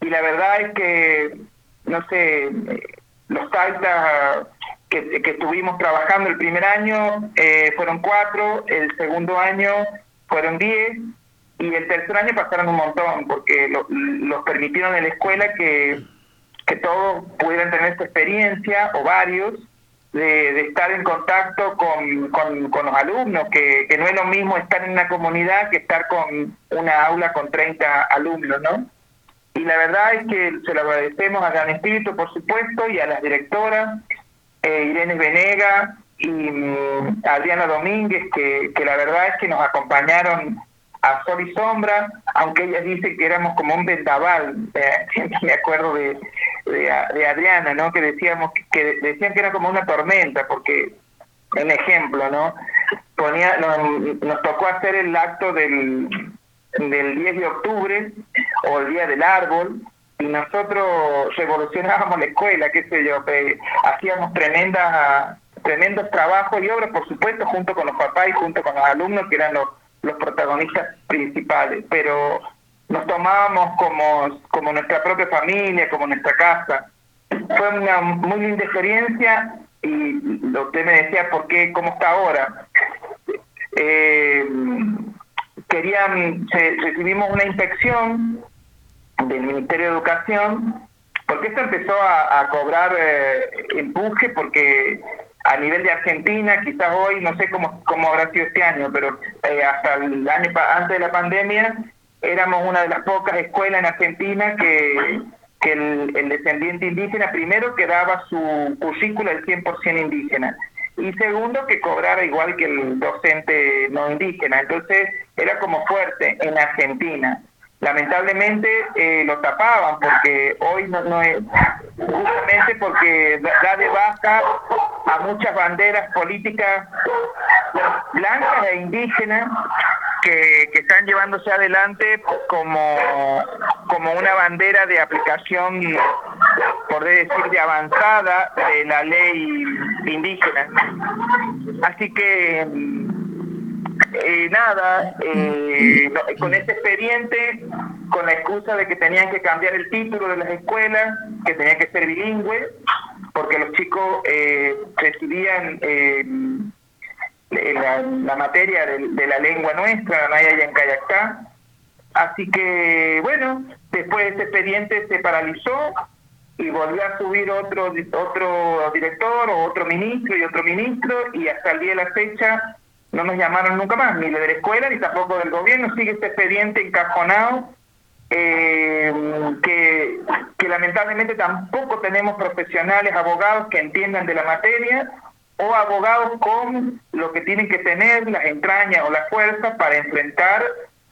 Y la verdad es que, no sé, los taitas que, que estuvimos trabajando el primer año eh, fueron cuatro, el segundo año fueron diez, y el tercer año pasaron un montón, porque los permitieron en la escuela que, que todos pudieran tener esta experiencia, o varios, de, estar en contacto con, con, los alumnos, que, no es lo mismo estar en una comunidad que estar con una aula con 30 alumnos, ¿no? Y la verdad es que se lo agradecemos a Gran Espíritu, por supuesto, y a las directoras, eh, Irene Venega y mm, Adriana Domínguez, que, que la verdad es que nos acompañaron a sol y sombra, aunque ella dice que éramos como un vendaval, eh, me acuerdo de, de, Adriana, ¿no? Que decíamos que decían que era como una tormenta, porque un ejemplo, ¿no? Ponía, nos, tocó hacer el acto del, del 10 de octubre o el día del árbol y nosotros revolucionábamos la escuela, qué sé yo, hacíamos tremendas tremendos trabajos y obras, por supuesto, junto con los papás y junto con los alumnos, que eran los, los protagonistas principales, pero nos tomábamos como, como nuestra propia familia, como nuestra casa. Fue una muy linda experiencia y usted me decía por qué, cómo está ahora. Eh, querían, recibimos una inspección del Ministerio de Educación, porque esto empezó a, cobrar eh, empuje, porque a nivel de Argentina, quizás hoy, no sé cómo, cómo habrá sido este año, pero eh, hasta el año antes de la pandemia éramos una de las pocas escuelas en Argentina que, que el, descendiente indígena primero quedaba su currícula el 100% indígena y segundo que cobrara igual que el docente no indígena. Entonces era como fuerte en Argentina lamentablemente eh, lo tapaban porque hoy no, no es justamente porque da de baja a muchas banderas políticas blancas e indígenas que, que están llevándose adelante como, como una bandera de aplicación, por decir, de avanzada de la ley indígena. Así que eh, nada, eh, con ese expediente, con la excusa de que tenían que cambiar el título de las escuelas, que tenía que ser bilingüe, porque los chicos eh, recibían eh, la, materia de, la lengua nuestra, la Maya y en Kayacá. Así que, bueno, después ese expediente se paralizó y volvió a subir otro otro director o otro ministro y otro ministro y hasta el día de la fecha no nos llamaron nunca más, ni de la escuela ni tampoco del gobierno, sigue este expediente encajonado, eh, que, lamentablemente tampoco tenemos profesionales, abogados que entiendan de la materia, o abogados con lo que tienen que tener, las entrañas o la fuerza para enfrentar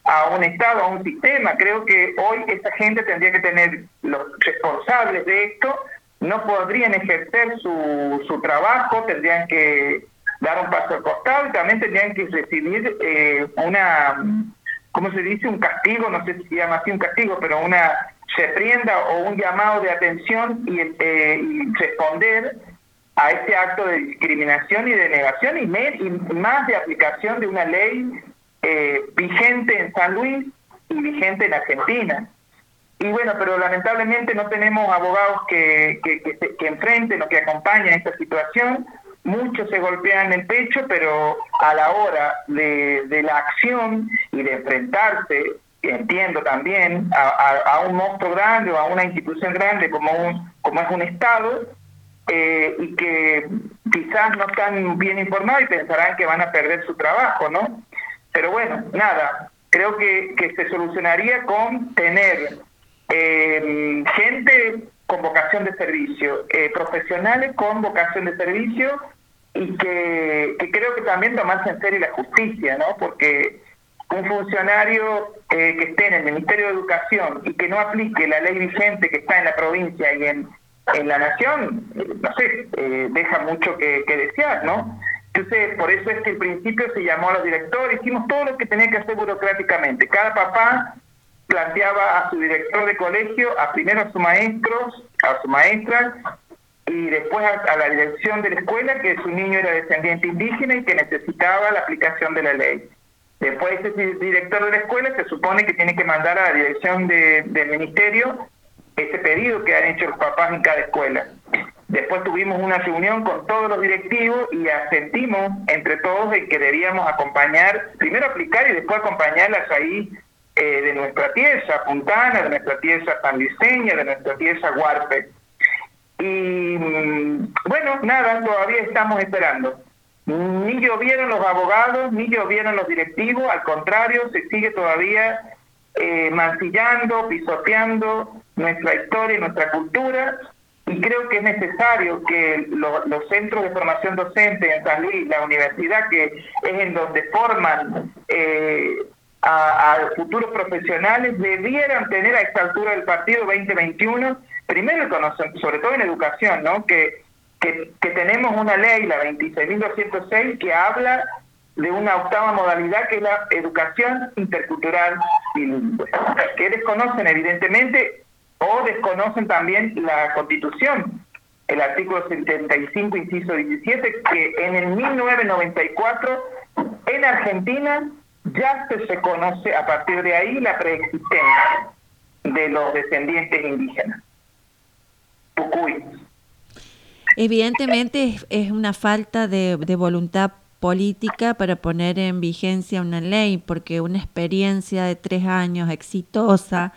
a un Estado, a un sistema. Creo que hoy esa gente tendría que tener los responsables de esto, no podrían ejercer su, su trabajo, tendrían que dar un paso al costado y también tendrían que recibir eh, una, ¿cómo se dice? Un castigo, no sé si se llama así un castigo, pero una reprienda o un llamado de atención y, eh, responder a este acto de discriminación y de negación y, más de aplicación de una ley eh, vigente en San Luis y vigente en Argentina. Y bueno, pero lamentablemente no tenemos abogados que, que, que, que enfrenten o que acompañen esta situación muchos se golpean el pecho, pero a la hora de, de la acción y de enfrentarse, entiendo también, a, un monstruo grande o a una institución grande como, un, como es un Estado, eh, y que quizás no están bien informados y pensarán que van a perder su trabajo, ¿no? Pero bueno, nada, creo que, que se solucionaría con tener eh, gente con vocación de servicio, eh, profesionales con vocación de servicio y que, creo que también tomarse en serio la justicia, ¿no? Porque un funcionario eh, que esté en el Ministerio de Educación y que no aplique la ley vigente que está en la provincia y en, en la nación, eh, no sé, deja mucho que, que desear, ¿no? Entonces, por eso es que al principio se llamó a los directores, hicimos todo lo que tenía que hacer burocráticamente. Cada papá planteaba a su director de colegio, a primero a sus maestros, a su maestra, y después a, la dirección de la escuela que su niño era descendiente indígena y que necesitaba la aplicación de la ley. Después ese director de la escuela se supone que tiene que mandar a la dirección del ministerio ese pedido que han hecho los papás en cada escuela. Después tuvimos una reunión con todos los directivos y asentimos entre todos en que debíamos acompañar, primero aplicar y después acompañar la raíz eh, de nuestra tierra Puntana, de nuestra tierra Sanliceña, de nuestra tierra Huarpe. Y mm, bueno, nada, todavía estamos esperando. Ni llovieron los abogados, ni llovieron los directivos, al contrario, se sigue todavía eh, mancillando, pisoteando nuestra historia nuestra cultura. Y creo que es necesario que los centros de formación docente en San Luis, la universidad, que es en donde forman eh, a, futuros profesionales debieran tener a esta altura del partido 2021, primero sobre todo en educación, ¿no? Que, que, tenemos una ley, la 26.206, que habla de una octava modalidad que es la educación intercultural bilingüe, que desconocen evidentemente o desconocen también la constitución, el artículo 75, inciso 17, que en el 1994 en Argentina ya se reconoce a partir de ahí la preexistencia de los descendientes indígenas. Evidentemente es, una falta de voluntad política para poner en vigencia una ley, porque una experiencia de tres años exitosa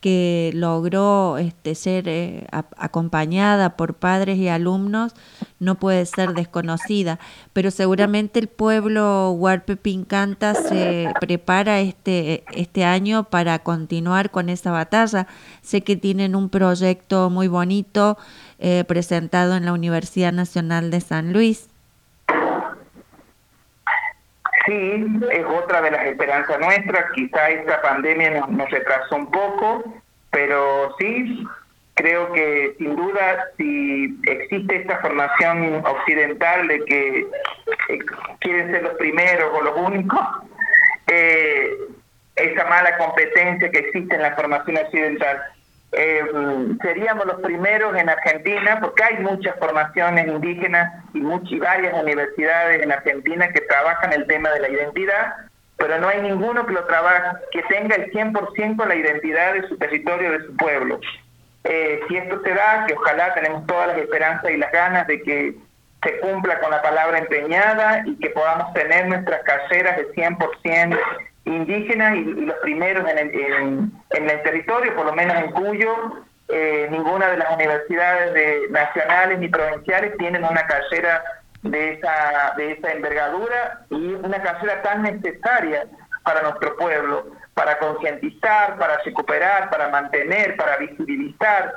que logró este, ser eh, acompañada por padres y alumnos no puede ser desconocida, pero seguramente el pueblo Huarpe Pincanta se prepara este, este año para continuar con esa batalla. Sé que tienen un proyecto muy bonito eh, presentado en la Universidad Nacional de San Luis. Sí, es otra de las esperanzas nuestras. Quizá esta pandemia nos, retrasó un poco, pero sí, creo que sin duda si existe esta formación occidental de que eh, quieren ser los primeros o los únicos, eh, esa mala competencia que existe en la formación occidental eh, seríamos los primeros en Argentina, porque hay muchas formaciones indígenas y, muchas, varias universidades en Argentina que trabajan el tema de la identidad, pero no hay ninguno que lo trabaje, que tenga el 100% la identidad de su territorio, de su pueblo. Eh, si esto se da, que ojalá tenemos todas las esperanzas y las ganas de que se cumpla con la palabra empeñada y que podamos tener nuestras caseras de 100% indígenas y, los primeros en el, en, el, territorio, por lo menos en Cuyo, eh, ninguna de las universidades de, nacionales ni provinciales tienen una carrera de esa, de esa envergadura y una carrera tan necesaria para nuestro pueblo, para concientizar, para recuperar, para mantener, para visibilizar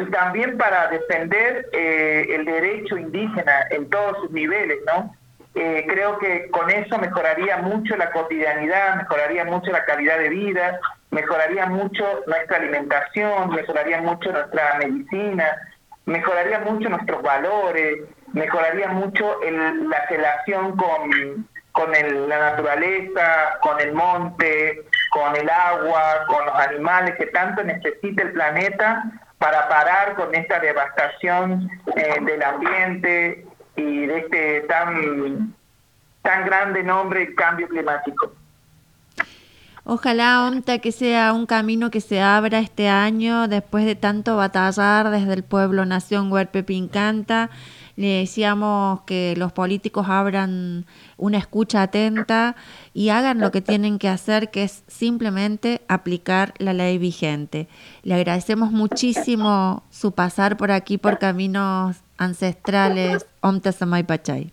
y también para defender eh, el derecho indígena en todos sus niveles, ¿no? Eh, creo que con eso mejoraría mucho la cotidianidad, mejoraría mucho la calidad de vida, mejoraría mucho nuestra alimentación, mejoraría mucho nuestra medicina, mejoraría mucho nuestros valores, mejoraría mucho la relación con, con la naturaleza, con el monte, con el agua, con los animales que tanto necesita el planeta para parar con esta devastación eh, del ambiente y de este tan, tan grande nombre, el cambio climático. Ojalá, Onta, que sea un camino que se abra este año después de tanto batallar desde el pueblo Nación Huerpe Pincanta. Le decíamos que los políticos abran una escucha atenta y hagan lo que tienen que hacer, que es simplemente aplicar la ley vigente. Le agradecemos muchísimo su pasar por aquí por caminos ancestrales Samay Pachay.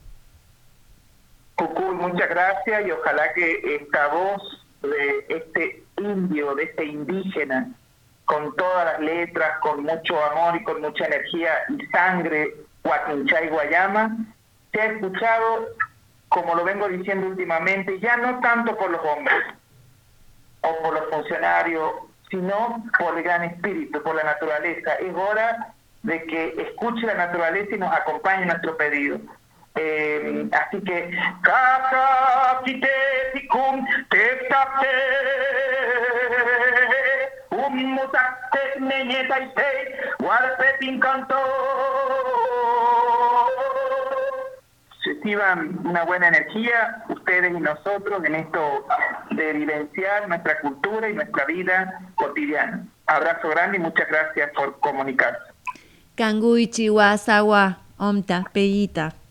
muchas gracias y ojalá que esta voz de este indio, de este indígena, con todas las letras, con mucho amor y con mucha energía y sangre, Huaquinchay Guayama, se ha escuchado, como lo vengo diciendo últimamente, ya no tanto por los hombres o por los funcionarios, sino por el gran espíritu, por la naturaleza. Es hora de que escuche la naturaleza y nos acompañe en nuestro pedido. Eh, así que reciban una buena energía ustedes y nosotros en esto de vivenciar nuestra cultura y nuestra vida cotidiana. Abrazo grande y muchas gracias por comunicarse. Kangui, Chihuahua, Sawa, Omta, Pellita.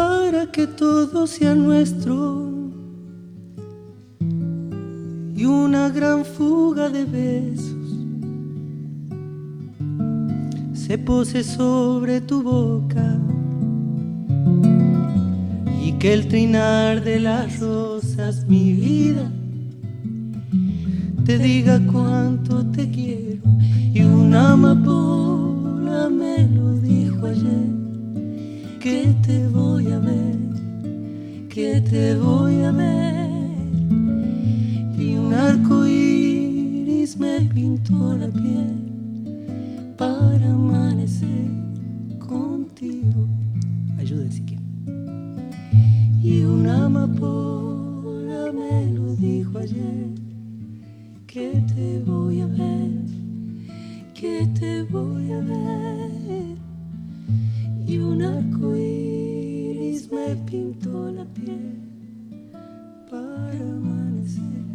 Para que todo sea nuestro. Y una gran fuga de besos se pose sobre tu boca. Y que el trinar de las rosas, mi vida, te diga cuánto te quiero y una amapola me lo dijo ayer que te voy a ver, que te voy a ver y un arco iris me pintó la piel para amanecer contigo. Ayude si quiere. Y una amapola me lo dijo ayer. Que te voy a ver que te voy a ver y un arco iris me pintó la piel para amanecer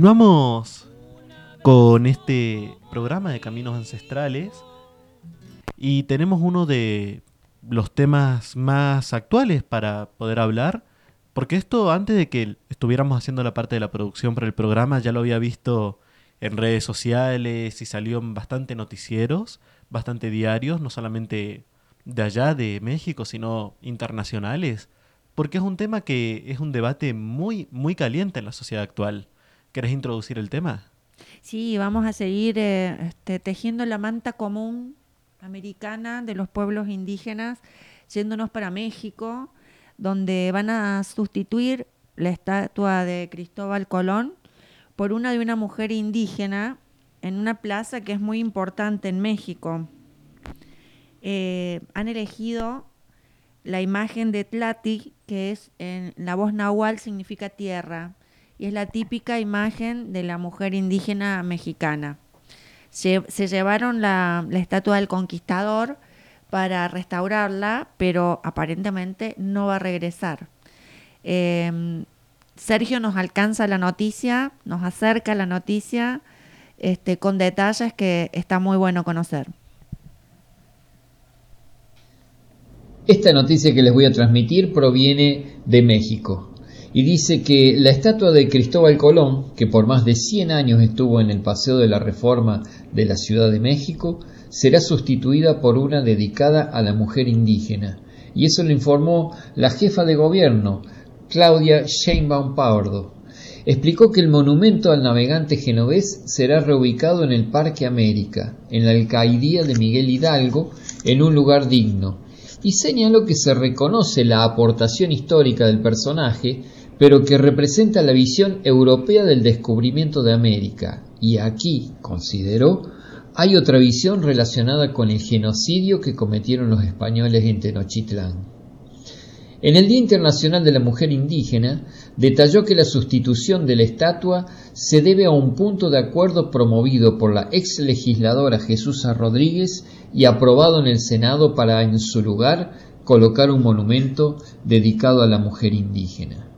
continuamos con este programa de Caminos Ancestrales y tenemos uno de los temas más actuales para poder hablar, porque esto antes de que estuviéramos haciendo la parte de la producción para el programa ya lo había visto en redes sociales y salió en bastante noticieros, bastante diarios, no solamente de allá, de México, sino internacionales, porque es un tema que es un debate muy, muy caliente en la sociedad actual. ¿Querés introducir el tema? Sí, vamos a seguir eh, este, tejiendo la manta común americana de los pueblos indígenas, yéndonos para México, donde van a sustituir la estatua de Cristóbal Colón por una de una mujer indígena en una plaza que es muy importante en México. Eh, han elegido la imagen de Tlati, que es en la voz nahual significa tierra, y es la típica imagen de la mujer indígena mexicana. Se, llevaron la, estatua del conquistador para restaurarla, pero aparentemente no va a regresar. Em, Sergio nos alcanza la noticia, nos acerca la noticia este, con detalles que está muy bueno conocer. Esta noticia que les voy a transmitir proviene de México y dice que la estatua de Cristóbal Colón, que por más de 100 años estuvo en el Paseo de la Reforma de la Ciudad de México, será sustituida por una dedicada a la mujer indígena. Y eso lo informó la jefa de gobierno, Claudia Sheinbaum Pardo. Explicó que el monumento al navegante genovés será reubicado en el Parque América, en la alcaidía de Miguel Hidalgo, en un lugar digno, y señaló que se reconoce la aportación histórica del personaje, pero que representa la visión europea del descubrimiento de América. Y aquí, consideró, hay otra visión relacionada con el genocidio que cometieron los españoles en Tenochtitlán. En el Día Internacional de la Mujer Indígena, detalló que la sustitución de la estatua se debe a un punto de acuerdo promovido por la ex legisladora Jesús Rodríguez y aprobado en el Senado para en su lugar colocar un monumento dedicado a la mujer indígena.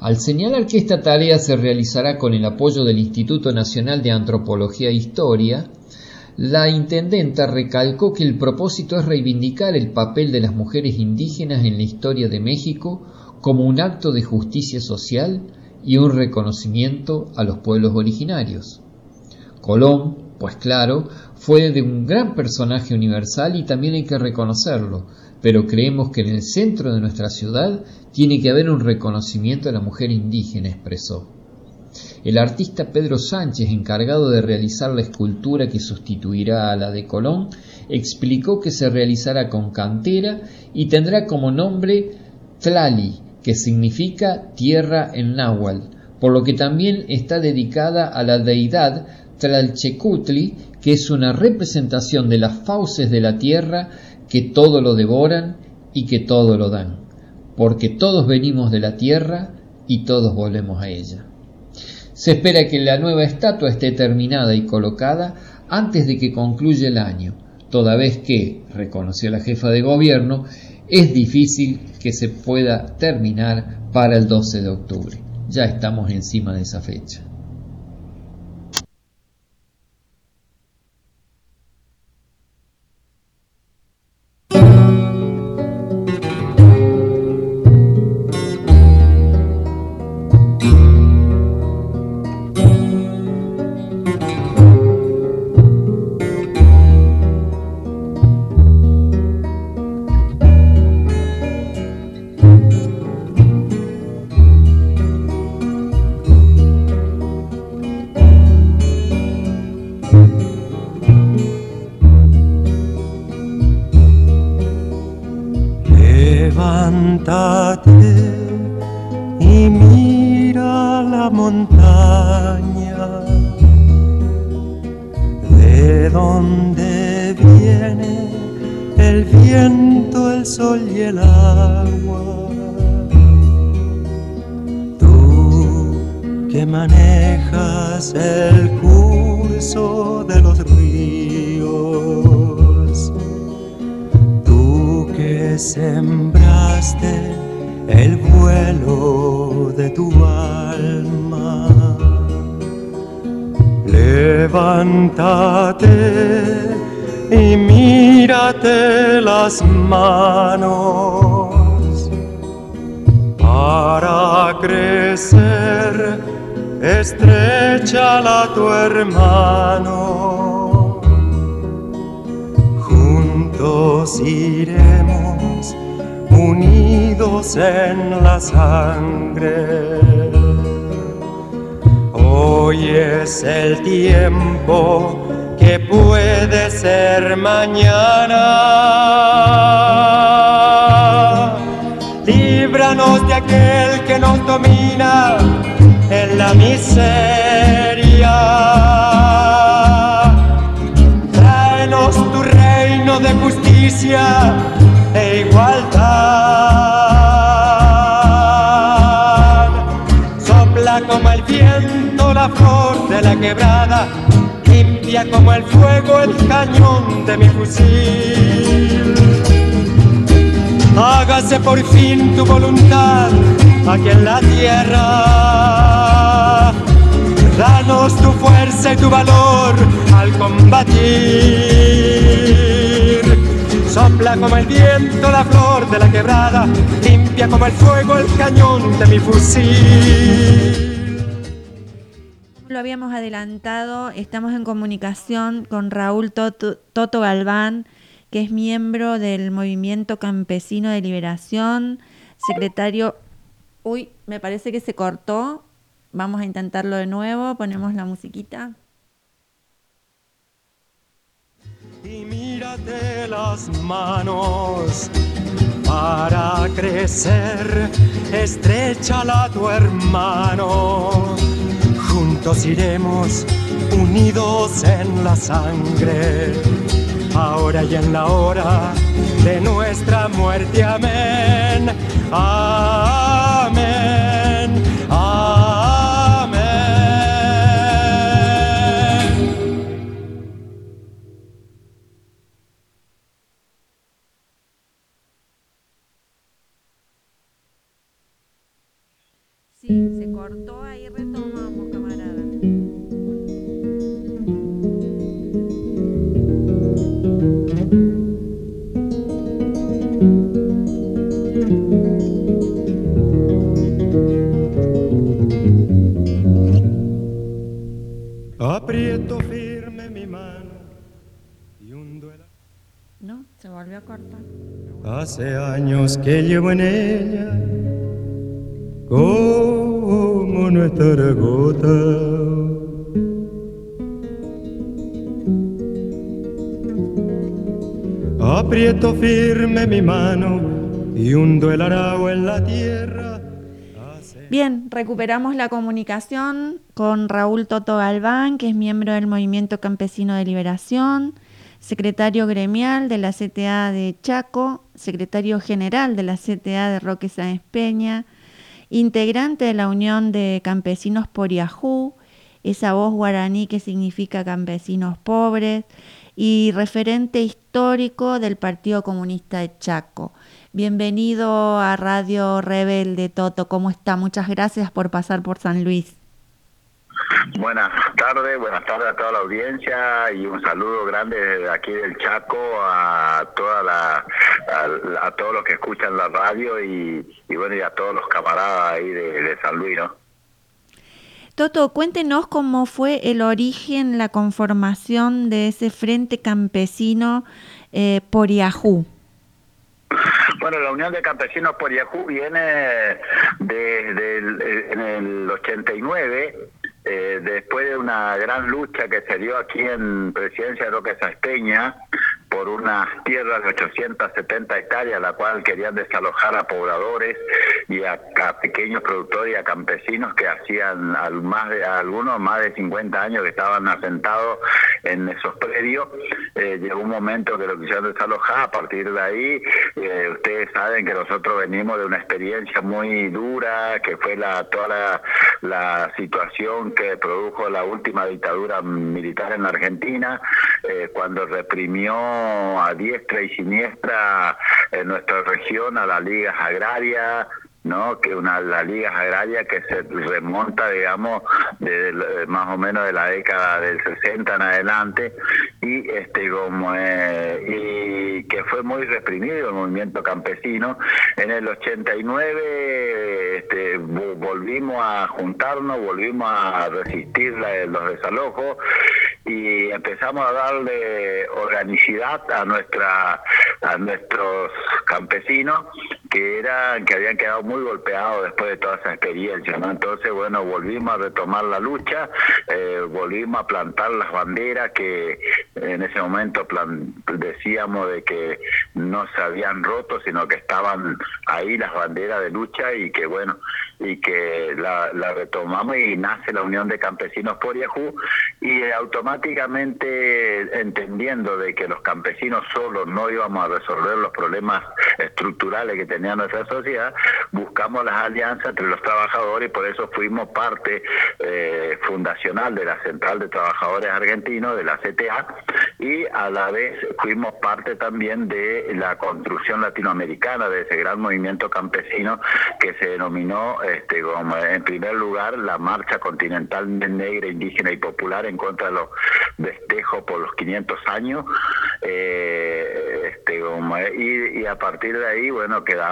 Al señalar que esta tarea se realizará con el apoyo del Instituto Nacional de Antropología e Historia, la intendenta recalcó que el propósito es reivindicar el papel de las mujeres indígenas en la historia de México como un acto de justicia social y un reconocimiento a los pueblos originarios. Colón, pues claro, fue de un gran personaje universal y también hay que reconocerlo, pero creemos que en el centro de nuestra ciudad tiene que haber un reconocimiento a la mujer indígena, expresó. El artista Pedro Sánchez, encargado de realizar la escultura que sustituirá a la de Colón, explicó que se realizará con cantera y tendrá como nombre Tlali, que significa tierra en náhuatl, por lo que también está dedicada a la deidad Tlalchecutli, que es una representación de las fauces de la tierra que todo lo devoran y que todo lo dan, porque todos venimos de la tierra y todos volvemos a ella. Se espera que la nueva estatua esté terminada y colocada antes de que concluya el año, toda vez que, reconoció la jefa de gobierno, es difícil que se pueda terminar para el 12 de octubre. Ya estamos encima de esa fecha. Mi fusil. Hágase por fin tu voluntad aquí en la tierra. Danos tu fuerza y tu valor al combatir. Sopla como el viento la flor de la quebrada, limpia como el fuego el cañón de mi fusil. Habíamos adelantado, estamos en comunicación con Raúl Toto, Toto Galván, que es miembro del Movimiento Campesino de Liberación, secretario... Uy, me parece que se cortó. Vamos a intentarlo de nuevo, ponemos la musiquita. y mírate las manos para crecer, estrechala a tu hermano. Juntos iremos unidos en la sangre, ahora y en la hora de nuestra muerte. Amén. Amén. Amén. Sí, se cortó, Aprieto firme mi mano y hundo el ¿No? Se volvió a cortar. Hace años que llevo en ella como nuestra gota. Aprieto firme mi mano y hundo el arao en la tierra. Bien, recuperamos la comunicación con Raúl Toto Galván, que es miembro del Movimiento Campesino de Liberación, secretario gremial de la CTA de Chaco, secretario general de la CTA de Roque Sáenz Peña, integrante de la Unión de Campesinos Poriajú, esa voz guaraní que significa campesinos pobres, y referente histórico del Partido Comunista de Chaco. Bienvenido a Radio Rebelde Toto, ¿cómo está? Muchas gracias por pasar por San Luis. Buenas tardes, buenas tardes a toda la audiencia y un saludo grande desde aquí del Chaco a toda la a, a todos los que escuchan la radio y, y bueno y a todos los camaradas ahí de, de San Luis, ¿no? Toto, cuéntenos cómo fue el origen, la conformación de ese Frente Campesino eh, Poriajú. Bueno, la Unión de Campesinos por Yahoo viene desde el, en el 89, eh, después de una gran lucha que se dio aquí en Presidencia de Roque Saspeña por unas tierras de 870 hectáreas, la cual querían desalojar a pobladores y a, pequeños productores y a campesinos que hacían al más de, algunos más de 50 años que estaban asentados en esos predios. Eh, llegó un momento que lo quisieron desalojar, a partir de ahí eh, ustedes saben que nosotros venimos de una experiencia muy dura, que fue la toda la, la situación que produjo la última dictadura militar en la Argentina, eh, cuando reprimió a diestra y siniestra en nuestra región a las ligas agrarias, ¿no? que una las ligas agrarias que se remonta digamos de, de- más o menos de la década del 60 en adelante y este como eh, y que fue muy reprimido el movimiento campesino en el 89 este, vo- volvimos a juntarnos volvimos a resistir la- los desalojos y empezamos a darle organicidad a nuestra a nuestros campesinos que eran que habían quedado muy golpeados después de toda esa experiencia ¿no? entonces bueno volvimos a retomar la lucha eh, volvimos a plantar las banderas que en ese momento plan- decíamos de que no se habían roto, sino que estaban ahí las banderas de lucha y que bueno, y que la, retomamos y nace la Unión de Campesinos por Yahoo y automáticamente entendiendo de que los campesinos solos no íbamos a resolver los problemas estructurales que tenía nuestra sociedad, buscamos las alianzas entre los trabajadores y por eso fuimos parte eh, fundacional de la Central de Trabajadores Argentinos, de la CTA, y a la vez fuimos parte también de la construcción latinoamericana de ese gran movimiento campesino que se denominó este, como en primer lugar la Marcha Continental Negra, Indígena y Popular en contra de los destejos por los 500 años. Eh, este, y, a partir de ahí, bueno, quedamos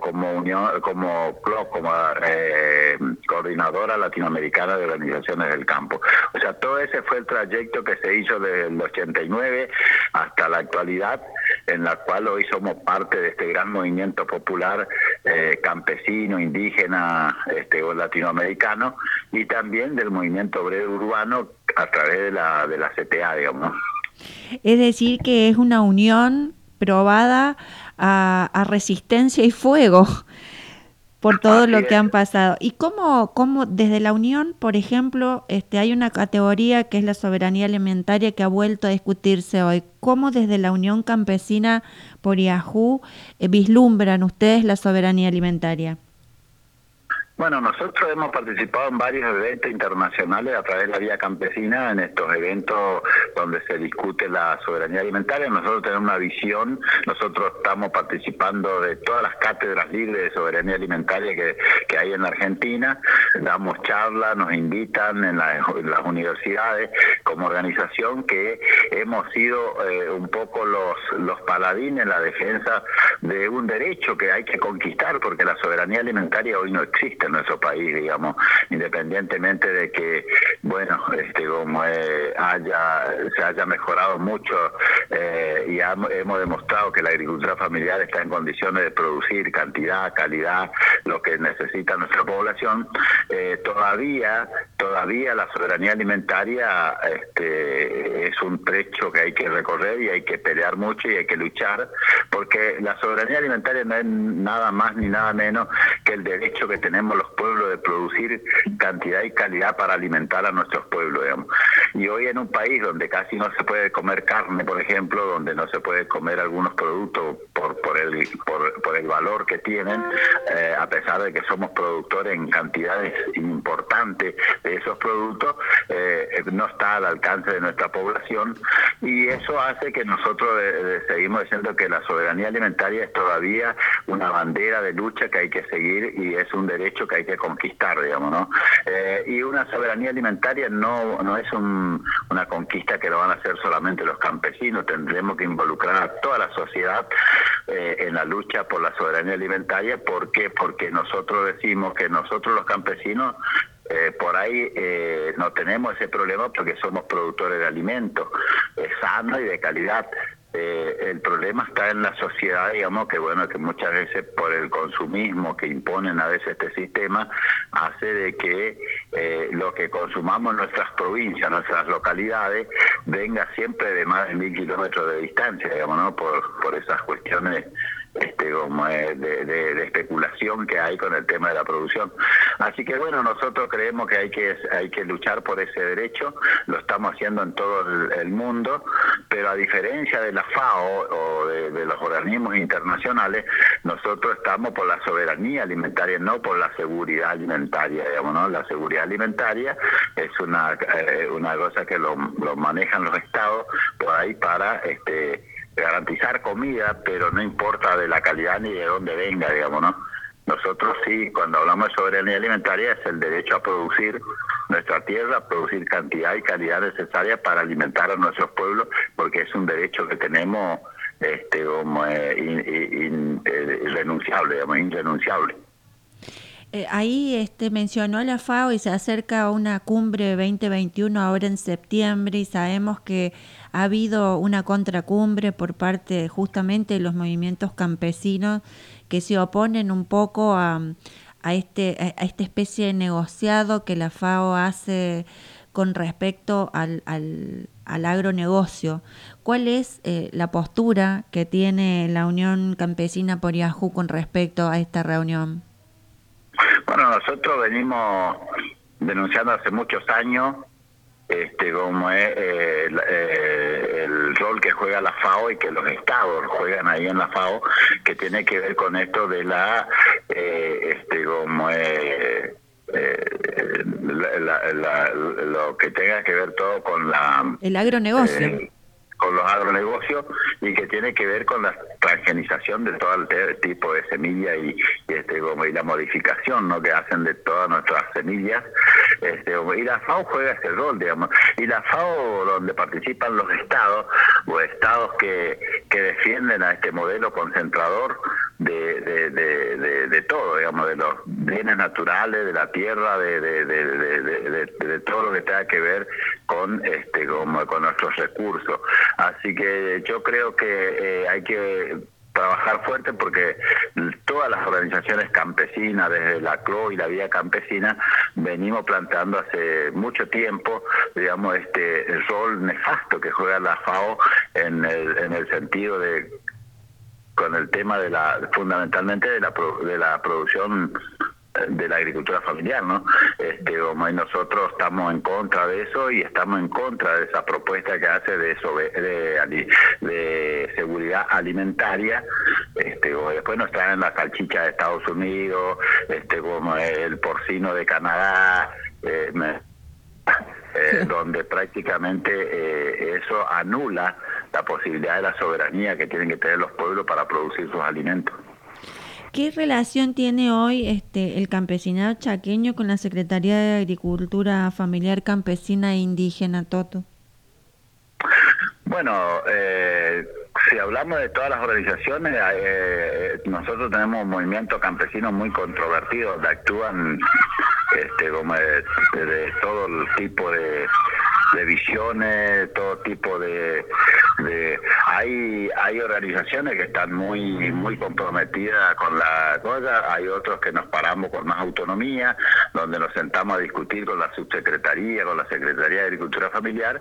como unión, como como eh, coordinadora latinoamericana de organizaciones del campo. O sea, todo ese fue el trayecto que se hizo desde el 89 hasta la actualidad, en la cual hoy somos parte de este gran movimiento popular eh, campesino, indígena este, o latinoamericano, y también del movimiento obrero urbano a través de la, de la CTA, digamos. Es decir, que es una unión probada a resistencia y fuego por todo lo que han pasado. ¿Y cómo, cómo desde la Unión, por ejemplo, este, hay una categoría que es la soberanía alimentaria que ha vuelto a discutirse hoy? ¿Cómo desde la Unión Campesina por Yahoo eh, vislumbran ustedes la soberanía alimentaria? Bueno, nosotros hemos participado en varios eventos internacionales a través de la Vía Campesina, en estos eventos donde se discute la soberanía alimentaria. Nosotros tenemos una visión, nosotros estamos participando de todas las cátedras libres de soberanía alimentaria que, hay en la Argentina, damos charlas, nos invitan en, las universidades como organización que hemos sido eh, un poco los, los paladines en la defensa de un derecho que hay que conquistar, porque la soberanía alimentaria hoy no existe nuestro país, digamos, independientemente de que, bueno, este, como eh, haya, se haya mejorado mucho eh, y hemos demostrado que la agricultura familiar está en condiciones de producir cantidad, calidad, lo que necesita nuestra población, eh, todavía, todavía la soberanía alimentaria este, es un trecho que hay que recorrer y hay que pelear mucho y hay que luchar, porque la soberanía alimentaria no es nada más ni nada menos que el derecho que tenemos los pueblos de producir cantidad y calidad para alimentar a nuestros pueblos. Y hoy en un país donde casi no se puede comer carne, por ejemplo, donde no se puede comer algunos productos por, por, el, por, el valor que tienen, eh, a pesar de que somos productores en cantidades importantes de esos productos, eh, no está al alcance de nuestra población y eso hace que nosotros seguimos diciendo que la soberanía alimentaria es todavía una bandera de lucha que hay que seguir y es un derecho que hay que conquistar, digamos, ¿no? Eh, y una soberanía alimentaria no, no es una conquista que lo van a hacer solamente los campesinos, tendremos que involucrar a toda la sociedad eh, en la lucha por la soberanía alimentaria. ¿Por qué? Porque nosotros decimos que nosotros los campesinos eh, por ahí no tenemos ese problema porque somos productores de alimentos sanos y de calidad. Eh, el problema está en la sociedad, digamos, que bueno, que muchas veces por el consumismo que imponen a veces este sistema, hace de que eh, lo que consumamos en nuestras provincias, nuestras localidades, venga siempre de más de mil kilómetros de distancia, digamos, ¿no? Por, por esas cuestiones este, como de, especulación que hay con el tema de la producción. Así que bueno, nosotros creemos que hay que hay que luchar por ese derecho, lo estamos haciendo en todo el, mundo, pero a diferencia de la FAO o de, los organismos internacionales, nosotros estamos por la soberanía alimentaria, no por la seguridad alimentaria, digamos, ¿no? La seguridad alimentaria es una, eh, una cosa que lo, lo manejan los estados por ahí para este garantizar comida, pero no importa de la calidad ni de dónde venga, digamos, ¿no? Nosotros sí, cuando hablamos de soberanía alimentaria, es el derecho a producir nuestra tierra, producir cantidad y calidad necesaria para alimentar a nuestros pueblos, porque es un derecho que tenemos este, como, eh, eh, irrenunciable, digamos, irrenunciable. Eh, ahí este, mencionó la FAO y se acerca a una cumbre 2021 ahora en septiembre y sabemos que ha habido una contracumbre por parte justamente de los movimientos campesinos que se oponen un poco a, a, este, a esta especie de negociado que la FAO hace con respecto al, al, al agronegocio. ¿Cuál es eh, la postura que tiene la Unión Campesina por Yahoo con respecto a esta reunión? Bueno, nosotros venimos denunciando hace muchos años este como es eh, eh, el, rol que juega la FAO y que los estados juegan ahí en la FAO que tiene que ver con esto de la eh, este como es lo que tenga que ver todo con la el agronegocio con los agronegocios y que tiene que ver con la transgenización de todo el tipo de semilla y, este como y la modificación ¿no? que hacen de todas nuestras semillas. Este y la FAO juega ese rol digamos. Y la FAO donde participan los estados o estados que, que defienden a este modelo concentrador de, de, de, de, todo digamos de los bienes naturales de la tierra de, de, todo lo que tenga que ver con este como con nuestros recursos Así que yo creo que eh, hay que trabajar fuerte porque todas las organizaciones campesinas, desde la CLO y la Vía Campesina, venimos planteando hace mucho tiempo, digamos, este el rol nefasto que juega la FAO en el, en el sentido de con el tema de la fundamentalmente de la de la producción de la agricultura familiar, ¿no? Este, y nosotros estamos en contra de eso y estamos en contra de esa propuesta que hace de, de, de seguridad alimentaria, este, o después nos traen la salchicha de Estados Unidos, este, como el porcino de Canadá, eh, eh, donde prácticamente eh, eso anula la posibilidad de la soberanía que tienen que tener los pueblos para producir sus alimentos. ¿Qué relación tiene hoy este, el campesinado chaqueño con la Secretaría de Agricultura Familiar Campesina e Indígena, Toto? Bueno, eh, si hablamos de todas las organizaciones, eh, nosotros tenemos un movimiento campesino muy controvertido, donde actúan este, como de, de todo tipo de de visiones, todo tipo de, hay hay organizaciones que están muy muy comprometidas con la cosa, hay otros que nos paramos con más autonomía, donde nos sentamos a discutir con la subsecretaría, con la Secretaría de Agricultura Familiar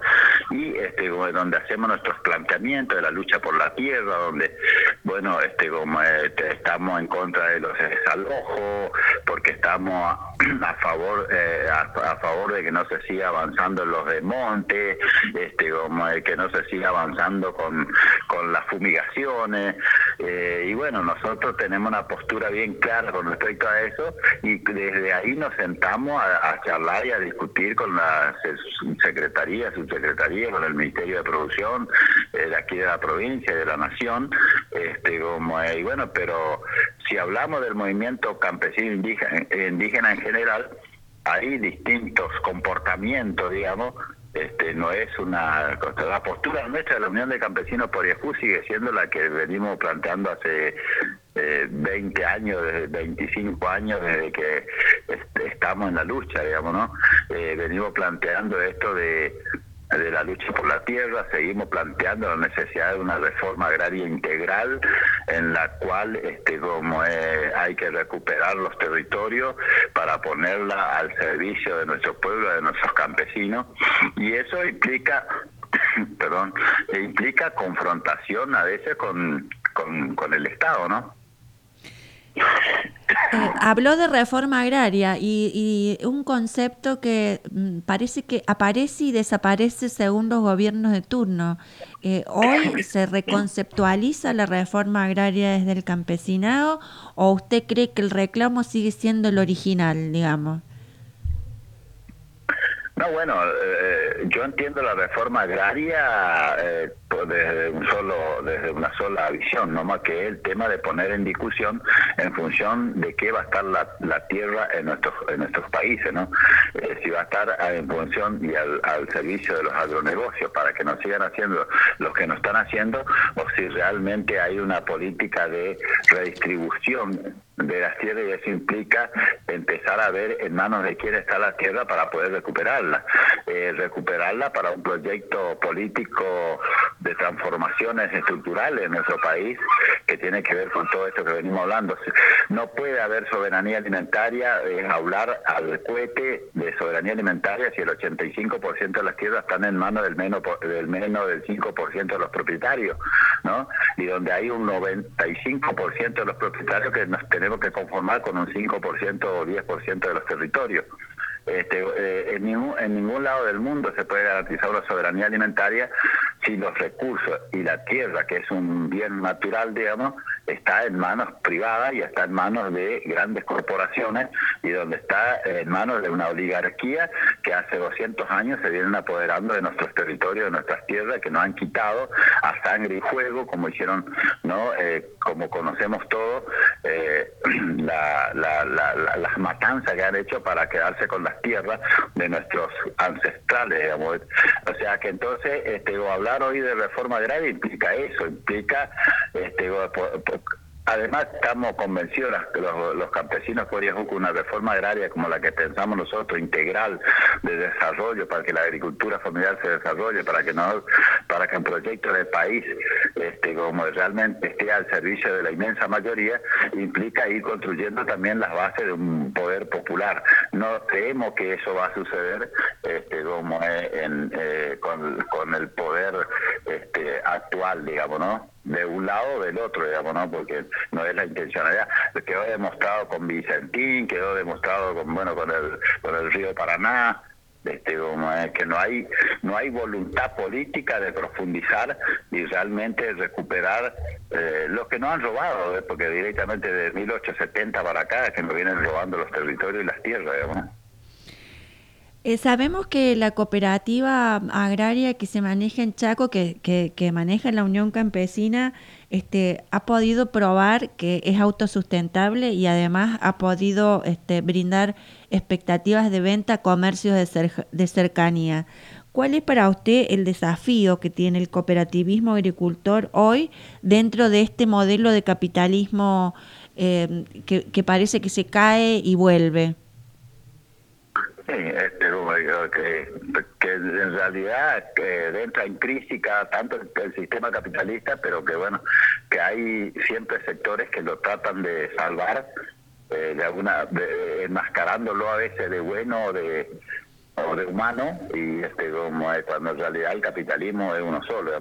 y este donde hacemos nuestros planteamientos de la lucha por la tierra, donde bueno, este como este, estamos en contra de los desalojos, porque estamos a, favor eh, a, favor de que no se siga avanzando en los demos este, como que no se siga avanzando con, con las fumigaciones. Eh, y bueno, nosotros tenemos una postura bien clara con respecto a eso y desde ahí nos sentamos a, charlar y a discutir con la secretaría, subsecretaría, con el Ministerio de Producción eh, de aquí de la provincia de la nación. Este, como, y bueno, pero si hablamos del movimiento campesino indígena, indígena en general, hay distintos comportamientos, digamos, este, no es una la postura nuestra de la Unión de Campesinos por Yahoo sigue siendo la que venimos planteando hace eh, 20 años, 25 años desde que estamos en la lucha, digamos, ¿no? Eh, venimos planteando esto de de la lucha por la tierra, seguimos planteando la necesidad de una reforma agraria integral en la cual este como hay que recuperar los territorios para ponerla al servicio de nuestro pueblo, de nuestros campesinos y eso implica perdón, implica confrontación a veces con, con, con el Estado, ¿no? Eh, habló de reforma agraria y, un concepto que mm, parece que aparece y desaparece según los gobiernos de turno. Eh, ¿Hoy se reconceptualiza la reforma agraria desde el campesinado o usted cree que el reclamo sigue siendo el original, digamos? No, bueno, eh, yo entiendo la reforma agraria eh, desde un solo, desde una sola visión, no más que el tema de poner en discusión en función de qué va a estar la, la tierra en nuestros en nuestros países, ¿no? Eh, si va a estar en función y al, al servicio de los agronegocios para que nos sigan haciendo lo que nos están haciendo, o si realmente hay una política de redistribución de las tierras y eso implica empezar a ver en manos de quién está la tierra para poder recuperarla. Eh, recuperarla para un proyecto político de transformaciones estructurales en nuestro país que tiene que ver con todo esto que venimos hablando. No puede haber soberanía alimentaria, en hablar al cohete de soberanía alimentaria si el 85% de las tierras están en manos del menos del menos del 5% de los propietarios, ¿no? Y donde hay un 95% de los propietarios que nos tenemos que conformar con un 5% o 10% de los territorios. Este, eh, en, ningún, en ningún lado del mundo se puede garantizar una soberanía alimentaria si los recursos y la tierra, que es un bien natural, digamos, está en manos privadas y está en manos de grandes corporaciones y donde está en manos de una oligarquía que hace 200 años se vienen apoderando de nuestros territorios, de nuestras tierras, que nos han quitado a sangre y fuego, como hicieron, no eh, como conocemos todos, eh, las matanzas que han hecho para quedarse con las tierras de nuestros ancestrales, digamos. O sea que entonces este, hablar hoy de reforma agraria implica eso, implica este, Además, estamos convencidos que los, campesinos podrían buscar una reforma agraria como la que pensamos nosotros, integral de desarrollo, para que la agricultura familiar se desarrolle, para que no, para que el proyecto del país, este, como realmente esté al servicio de la inmensa mayoría, implica ir construyendo también las bases de un poder popular. No creemos que eso va a suceder este, como en, eh, con, con el poder este, actual, digamos, ¿no? De un lado o del otro, digamos, ¿no? Porque no es la intencionalidad. Quedó demostrado con Vicentín, quedó demostrado con, bueno, con el, con el río Paraná, este, como es que no hay no hay voluntad política de profundizar y realmente recuperar eh, lo que nos han robado, ¿eh? porque directamente de 1870 para acá es que nos vienen robando los territorios y las tierras, digamos. Eh, sabemos que la cooperativa agraria que se maneja en Chaco, que, que, maneja la Unión Campesina, este, ha podido probar que es autosustentable y además ha podido este, brindar expectativas de venta a comercios de, de cercanía. ¿Cuál es para usted el desafío que tiene el cooperativismo agricultor hoy dentro de este modelo de capitalismo eh, que, que parece que se cae y vuelve? Sí, este, que, que en realidad que entra en crisis cada tanto el, sistema capitalista, pero que bueno, que hay siempre sectores que lo tratan de salvar, eh, de alguna, de, enmascarándolo a veces de bueno de de humano y este como cuando en realidad el capitalismo es uno solo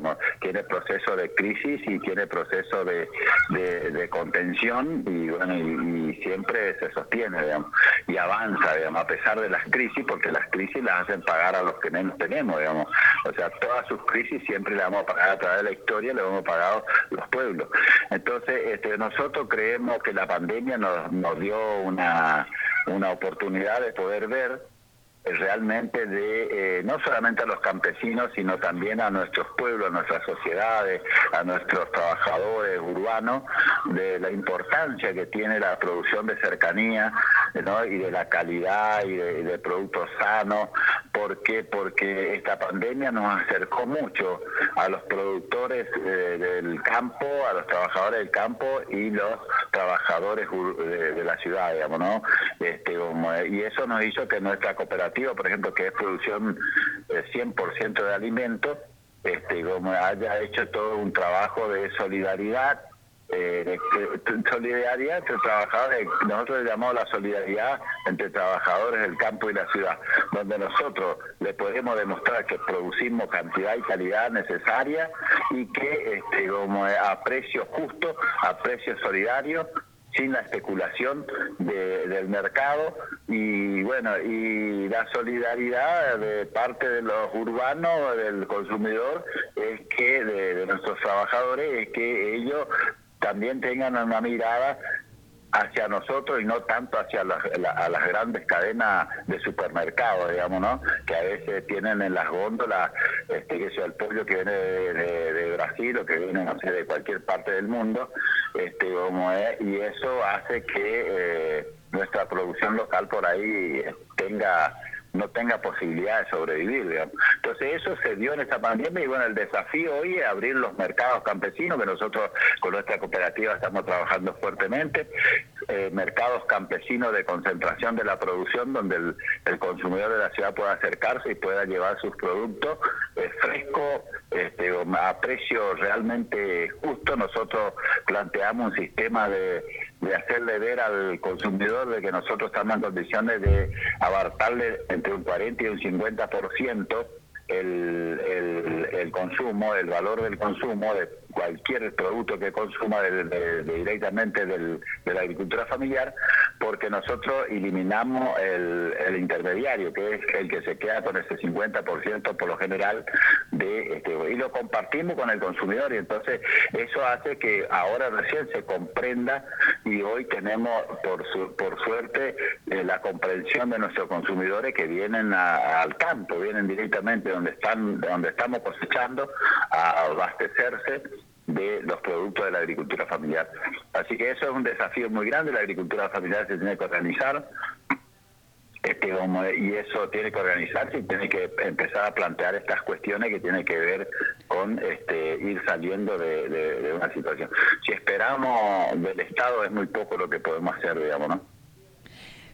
tiene proceso de crisis y tiene proceso de, de, contención y bueno y, siempre se sostiene digamos, y avanza digamos a pesar de las crisis porque las crisis las hacen pagar a los que menos tenemos digamos. O sea todas sus crisis siempre las vamos a pagar a través de la historia le hemos pagado los pueblos. Entonces este nosotros creemos que la pandemia nos, nos dio una una oportunidad de poder ver realmente de eh, no solamente a los campesinos, sino también a nuestros pueblos, a nuestras sociedades, a nuestros trabajadores urbanos, de la importancia que tiene la producción de cercanía y de la calidad y de, productos sanos. ¿Por qué? Porque esta pandemia nos acercó mucho a los productores eh, del campo, a los trabajadores del campo y los trabajadores de, la ciudad, digamos, ¿no? Este, y eso nos hizo que nuestra cooperativa por ejemplo, que es producción 100% eh, de alimentos, este, como haya hecho todo un trabajo de solidaridad, eh, solidaridad entre trabajadores, nosotros le llamamos la solidaridad entre trabajadores del campo y la ciudad, donde nosotros le podemos demostrar que producimos cantidad y calidad necesaria y que este, como a precios justos, a precios solidarios, sin la especulación del mercado y bueno y la solidaridad de parte de los urbanos del consumidor es que de nuestros trabajadores es que ellos también tengan una mirada hacia nosotros y no tanto hacia las, grandes cadenas de supermercados, digamos, ¿no? Que a veces tienen en las góndolas, este, que sea el pollo que viene de, Brasil o que viene, no sé, de cualquier parte del mundo, este, como es, y eso hace que eh, nuestra producción local por ahí tenga no tenga posibilidad de sobrevivir. Digamos. Entonces eso se dio en esta pandemia y bueno, el desafío hoy es abrir los mercados campesinos, que nosotros con nuestra cooperativa estamos trabajando fuertemente. eh, mercados campesinos de concentración de la producción donde el, consumidor de la ciudad pueda acercarse y pueda llevar sus productos eh, frescos este, a precio realmente justo. Nosotros planteamos un sistema de, de hacerle ver al consumidor de que nosotros estamos en condiciones de abarcarle entre un 40 y un 50% el, el, consumo, el valor del consumo de cualquier producto que consuma de, directamente del, de la agricultura familiar, porque nosotros eliminamos el, el, intermediario, que es el que se queda con ese 50% por lo general de este y lo compartimos con el consumidor y entonces eso hace que ahora recién se comprenda y hoy tenemos por su, por suerte eh, la comprensión de nuestros consumidores que vienen al campo, vienen directamente donde están donde estamos cosechando a abastecerse de los productos de la agricultura familiar. Así que eso es un desafío muy grande, la agricultura familiar se tiene que organizar, este, y eso tiene que organizarse y tiene que empezar a plantear estas cuestiones que tienen que ver con este, ir saliendo de, de una situación. Si esperamos del Estado es muy poco lo que podemos hacer, digamos, ¿no?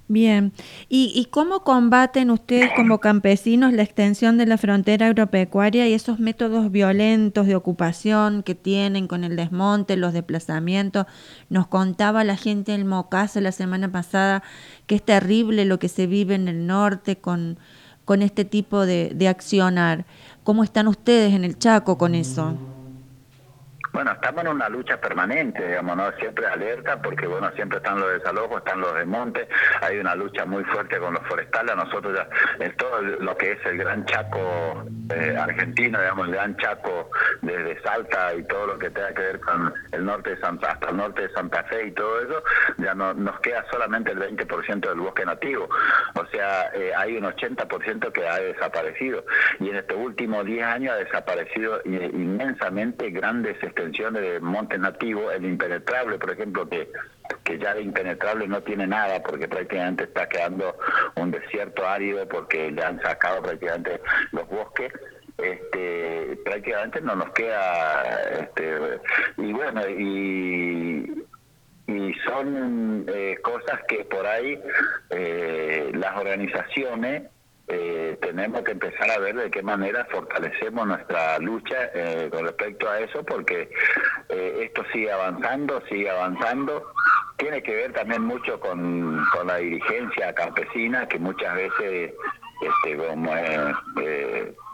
Bien, ¿Y, ¿y cómo combaten ustedes como campesinos la extensión de la frontera agropecuaria y esos métodos violentos de ocupación que tienen con el desmonte, los desplazamientos? Nos contaba la gente del Mocasa la semana pasada que es terrible lo que se vive en el norte con, con este tipo de, de accionar. ¿Cómo están ustedes en el Chaco con eso? Bueno, estamos en una lucha permanente, digamos, ¿no? Siempre alerta, porque, bueno, siempre están los desalojos, están los desmontes, hay una lucha muy fuerte con los forestales. Nosotros ya, en todo lo que es el Gran Chaco eh, argentino, digamos, el Gran Chaco desde Salta y todo lo que tenga que ver con el norte de Santa, hasta el norte de Santa Fe y todo eso, ya no, nos queda solamente el 20% del bosque nativo. O sea, eh, hay un 80% que ha desaparecido. Y en estos últimos 10 años ha desaparecido inmensamente grandes este, de montes nativos, el impenetrable, por ejemplo, que, que ya de impenetrable no tiene nada porque prácticamente está quedando un desierto árido porque le han sacado prácticamente los bosques este prácticamente no nos queda este y bueno y y son eh, cosas que por ahí eh, las organizaciones eh, tenemos que empezar a ver de qué manera fortalecemos nuestra lucha eh, con respecto a eso, porque eh, esto sigue avanzando, sigue avanzando. Tiene que ver también mucho con, con la dirigencia campesina, que muchas veces, este, como,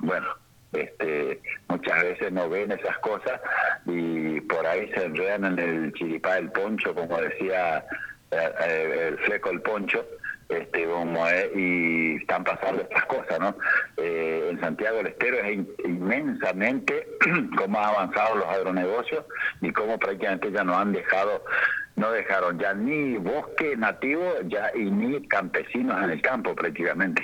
bueno, este, muchas veces no ven esas cosas y por ahí se enredan en el chiripá del poncho, como decía el fleco el poncho, este, como y están pasando estas cosas, ¿no? Eh, en Santiago del Estero es inmensamente cómo han avanzado los agronegocios y cómo prácticamente ya no han dejado, no dejaron ya ni bosque nativo ya y ni campesinos en el campo prácticamente.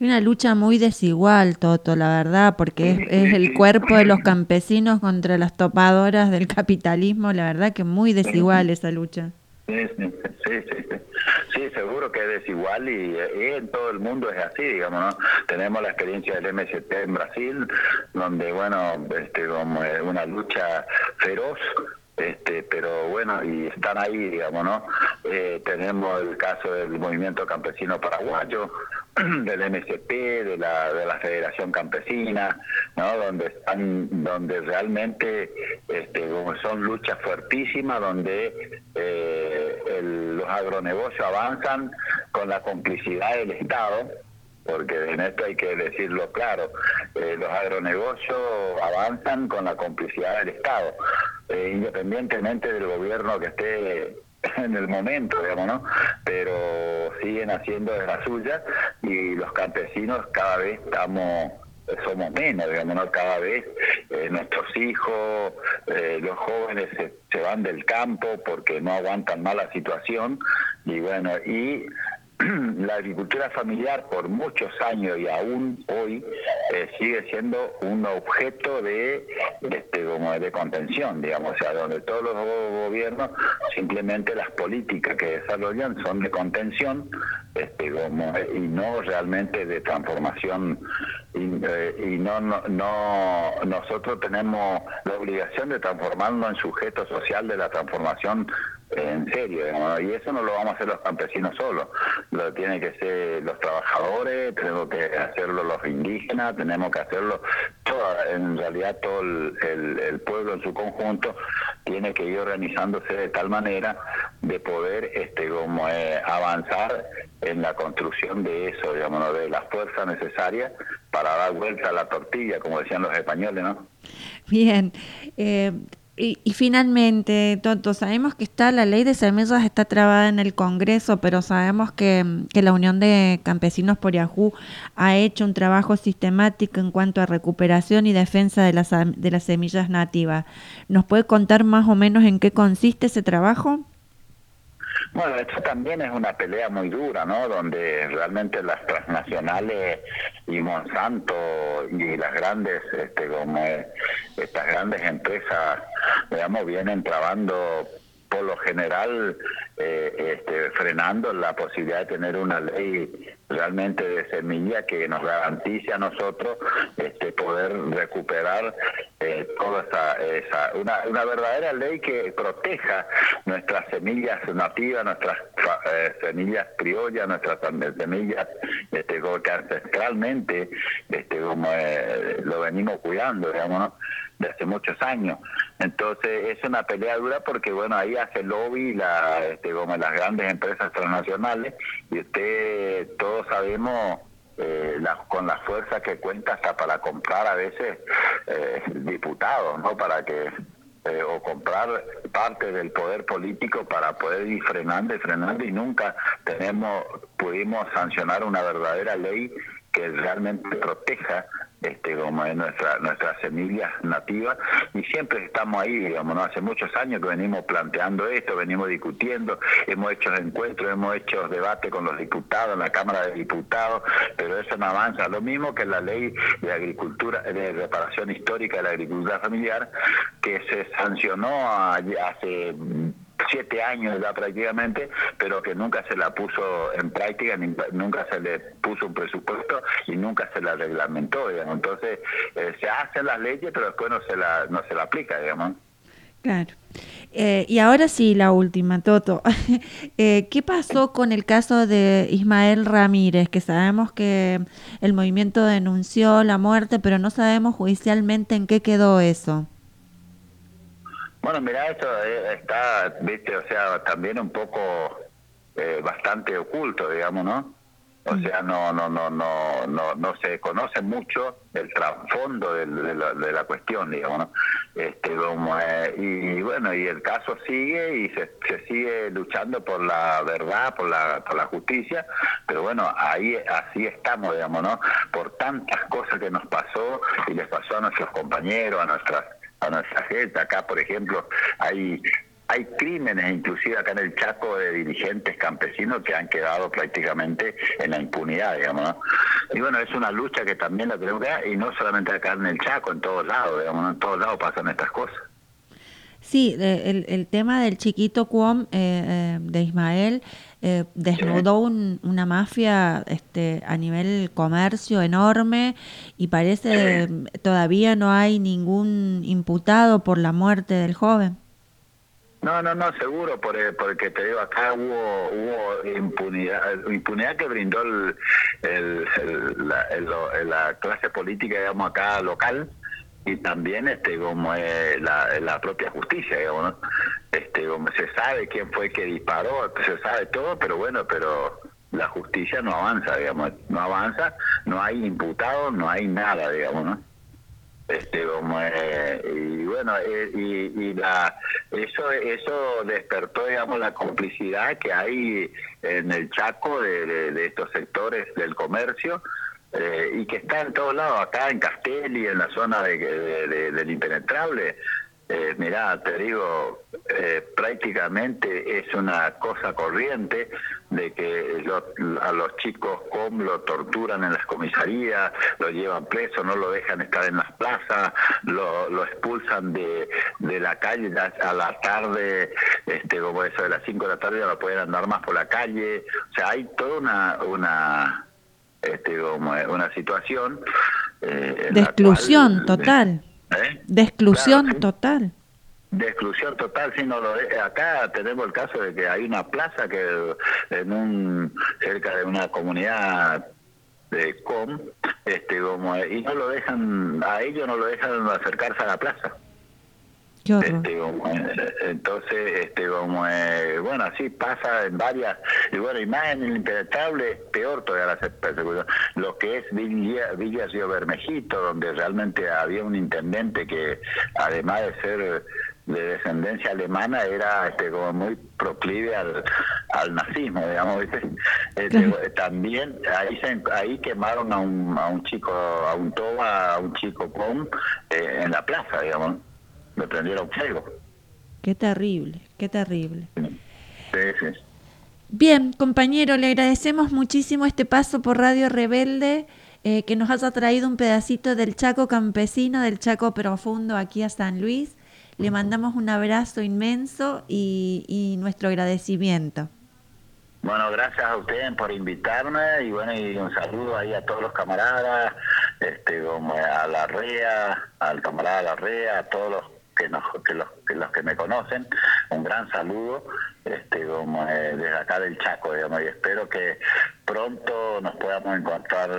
Una lucha muy desigual, Toto, la verdad, porque es, es, el cuerpo de los campesinos contra las topadoras del capitalismo, la verdad que muy desigual esa lucha. Sí, sí, sí, sí, seguro que es desigual y, en todo el mundo es así, digamos, ¿no? Tenemos la experiencia del MST en Brasil, donde, bueno, este, como una lucha feroz este, pero bueno, y están ahí, digamos, ¿no? Eh, tenemos el caso del movimiento campesino paraguayo, del MSP, de la, de la Federación Campesina, ¿no? Donde están, donde realmente este, son luchas fuertísimas, donde eh, los agronegocios avanzan con la complicidad del Estado, porque en esto hay que decirlo claro, eh, los agronegocios avanzan con la complicidad del Estado, eh, independientemente del gobierno que esté en el momento, digamos, ¿no? Pero siguen haciendo de la suya y los campesinos cada vez estamos somos menos, digamos, ¿no? Cada vez eh, nuestros hijos, los jóvenes se, se, van del campo porque no aguantan más la situación y bueno, y la agricultura familiar por muchos años y aún hoy eh, sigue siendo un objeto de este como de contención digamos o sea donde todos los gobiernos simplemente las políticas que desarrollan son de contención este como y no realmente de transformación y, eh, no, no, no nosotros tenemos la obligación de transformarnos en sujeto social de la transformación en serio, y eso no lo vamos a hacer los campesinos solos, lo tienen que ser los trabajadores, tenemos que hacerlo los indígenas, tenemos que hacerlo, toda, en realidad todo el, pueblo en su conjunto tiene que ir organizándose de tal manera de poder este como eh, avanzar en la construcción de eso, digamos, de la fuerza necesaria para dar vuelta a la tortilla, como decían los españoles, ¿no? Bien. Eh, y, finalmente, Toto, sabemos que está la ley de semillas está trabada en el Congreso, pero sabemos que, la Unión de Campesinos por Yahoo ha hecho un trabajo sistemático en cuanto a recuperación y defensa de las, de las semillas nativas. ¿Nos puede contar más o menos en qué consiste ese trabajo? Bueno, esto también es una pelea muy dura, ¿no? Donde realmente las transnacionales y Monsanto y las grandes, este, como estas grandes empresas, digamos, vienen trabando por lo general eh, este, frenando la posibilidad de tener una ley realmente de semilla que nos garantice a nosotros este, poder recuperar eh, toda esa, una, una, verdadera ley que proteja nuestras semillas nativas, nuestras eh, semillas criollas, nuestras semillas este, que ancestralmente este, como lo venimos cuidando, digamos, ¿no? De hace muchos años. Entonces es una pelea dura porque bueno ahí hace lobby la, este, como las grandes empresas transnacionales y usted todos sabemos eh, la, con la fuerza que cuenta hasta para comprar a veces eh, diputados, ¿no? Para que eh, o comprar parte del poder político para poder ir frenando y frenando y nunca tenemos pudimos sancionar una verdadera ley que realmente proteja este, como es nuestra, nuestras semillas nativas y siempre estamos ahí, digamos, ¿no? hace muchos años que venimos planteando esto, venimos discutiendo, hemos hecho encuentros, hemos hecho debate con los diputados, en la Cámara de Diputados, pero eso no avanza. Lo mismo que la ley de agricultura, de reparación histórica de la agricultura familiar, que se sancionó hace siete años ya prácticamente, pero que nunca se la puso en práctica, nunca se le puso un presupuesto y nunca se la reglamentó, digamos. Entonces, eh, se hacen las leyes, pero después no se la, no se la aplica, digamos. Claro. Eh, y ahora sí, la última, Toto. eh, ¿Qué pasó con el caso de Ismael Ramírez? Que sabemos que el movimiento denunció la muerte, pero no sabemos judicialmente en qué quedó eso. Bueno, mira, eso eh, está, viste, o sea, también un poco eh, bastante oculto, digamos, ¿no? O mm. sea, no, no, no, no, no, no se conoce mucho el trasfondo de, la, cuestión, digamos, ¿no? Este, como, eh, y, bueno, y el caso sigue y se, se, sigue luchando por la verdad, por la, por la justicia, pero bueno, ahí así estamos, digamos, ¿no? Por tantas cosas que nos pasó y les pasó a nuestros compañeros, a nuestras a nuestra gente. Acá, por ejemplo, hay hay crímenes, inclusive acá en el Chaco, de dirigentes campesinos que han quedado prácticamente en la impunidad, digamos. Y bueno, es una lucha que también la tenemos que dar, y no solamente acá en el Chaco, en todos lados, digamos, en todos lados pasan estas cosas. Sí, el, el tema del chiquito Cuom eh, eh, de Ismael eh, desnudó una mafia este, a nivel comercio enorme y parece todavía no hay ningún imputado por la muerte del joven. No, no, no, seguro, porque te digo, acá hubo, hubo impunidad, impunidad que brindó el, la, clase política, digamos, acá local, y también este como la, la propia justicia digamos este como se sabe quién fue que disparó se sabe todo pero bueno pero la justicia no avanza digamos no avanza no hay imputados no hay nada digamos no este como y bueno eh, y, y, la eso eso despertó digamos la complicidad que hay en el Chaco de, de estos sectores del comercio eh, y que está en todos lados, acá en Castelli, en la zona de, del impenetrable. Eh, mirá, te digo, eh, prácticamente es una cosa corriente de que a los chicos com lo torturan en las comisarías, lo llevan preso, no lo dejan estar en las plazas, lo, lo expulsan de, de la calle a la tarde, este como eso de las 5 de la tarde ya no pueden andar más por la calle, o sea, hay toda una, una este, como una situación... Eh, de exclusión total. ¿eh? De exclusión total. de exclusión total si no lo de- acá tenemos el caso de que hay una plaza que en un cerca de una comunidad de com este como y no lo dejan a ellos no lo dejan acercarse a la plaza Qué este, entonces, este, como, eh, bueno, así pasa en varias, y bueno, y más en el impenetrable, peor todavía la persecución. Lo que es Villa, Villa Río Bermejito, donde realmente había un intendente que, además de ser de descendencia alemana, era este, como muy proclive al, al nazismo, digamos, ¿viste? Este, también ahí se, ahí quemaron a un, a un chico, a un toba, a un chico con eh, en la plaza, digamos me prendieron fuego. Qué terrible, qué terrible. Sí, sí. Bien, compañero, le agradecemos muchísimo este paso por Radio Rebelde, eh, que nos haya traído un pedacito del Chaco campesino, del Chaco profundo aquí a San Luis. Le mandamos un abrazo inmenso y, y nuestro agradecimiento. Bueno, gracias a ustedes por invitarme y bueno, y un saludo ahí a todos los camaradas, este, como a la REA, al camarada La REA, a todos los que, nos, que, los, que los que me conocen, un gran saludo este, como, eh, desde acá del Chaco, digamos, y espero que pronto nos podamos encontrar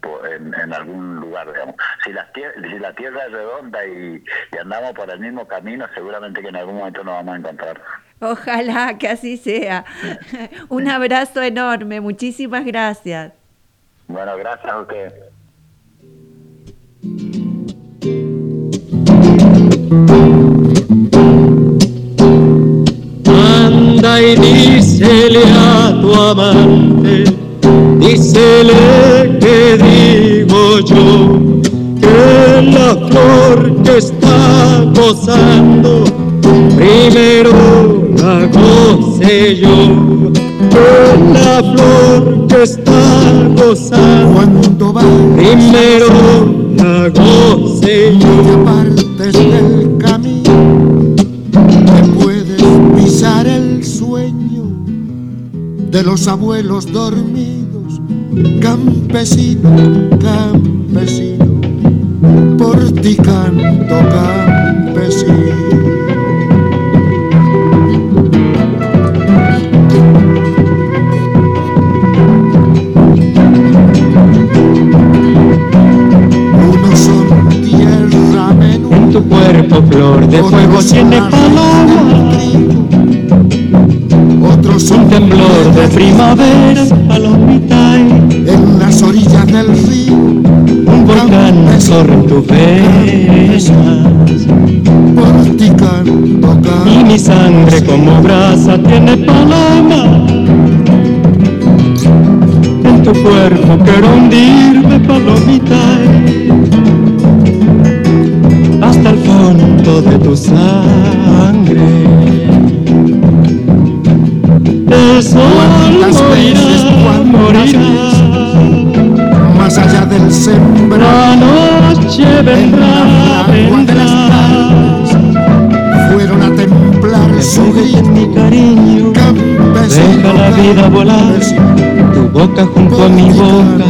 po- en, en algún lugar, digamos. Si la, si la tierra es redonda y, y andamos por el mismo camino, seguramente que en algún momento nos vamos a encontrar. Ojalá que así sea. un abrazo enorme, muchísimas gracias. Bueno, gracias a ustedes. Anda y dísele a tu amante, dísele que digo yo, que la flor que está gozando, primero la goce yo. Que la flor que está gozando, primero la goce yo. Que puedes pisar el sueño de los abuelos dormidos, campesino, campesino, por ti canto campesino. Cuerpo flor de fuego tiene paloma, otros son un temblor de primavera, palomita en las orillas del río, un volcán en tus venas y mi sangre como brasa tiene paloma. En tu cuerpo quiero hundirme, palomita, fondo de tu sangre. El sol ¿Cuántas veces, morirá, más allá del La sembrado, noche vendrá, de las tardes, fueron a templar su grito, mi cariño. Deja la vida volar, tu boca junto a mi boca,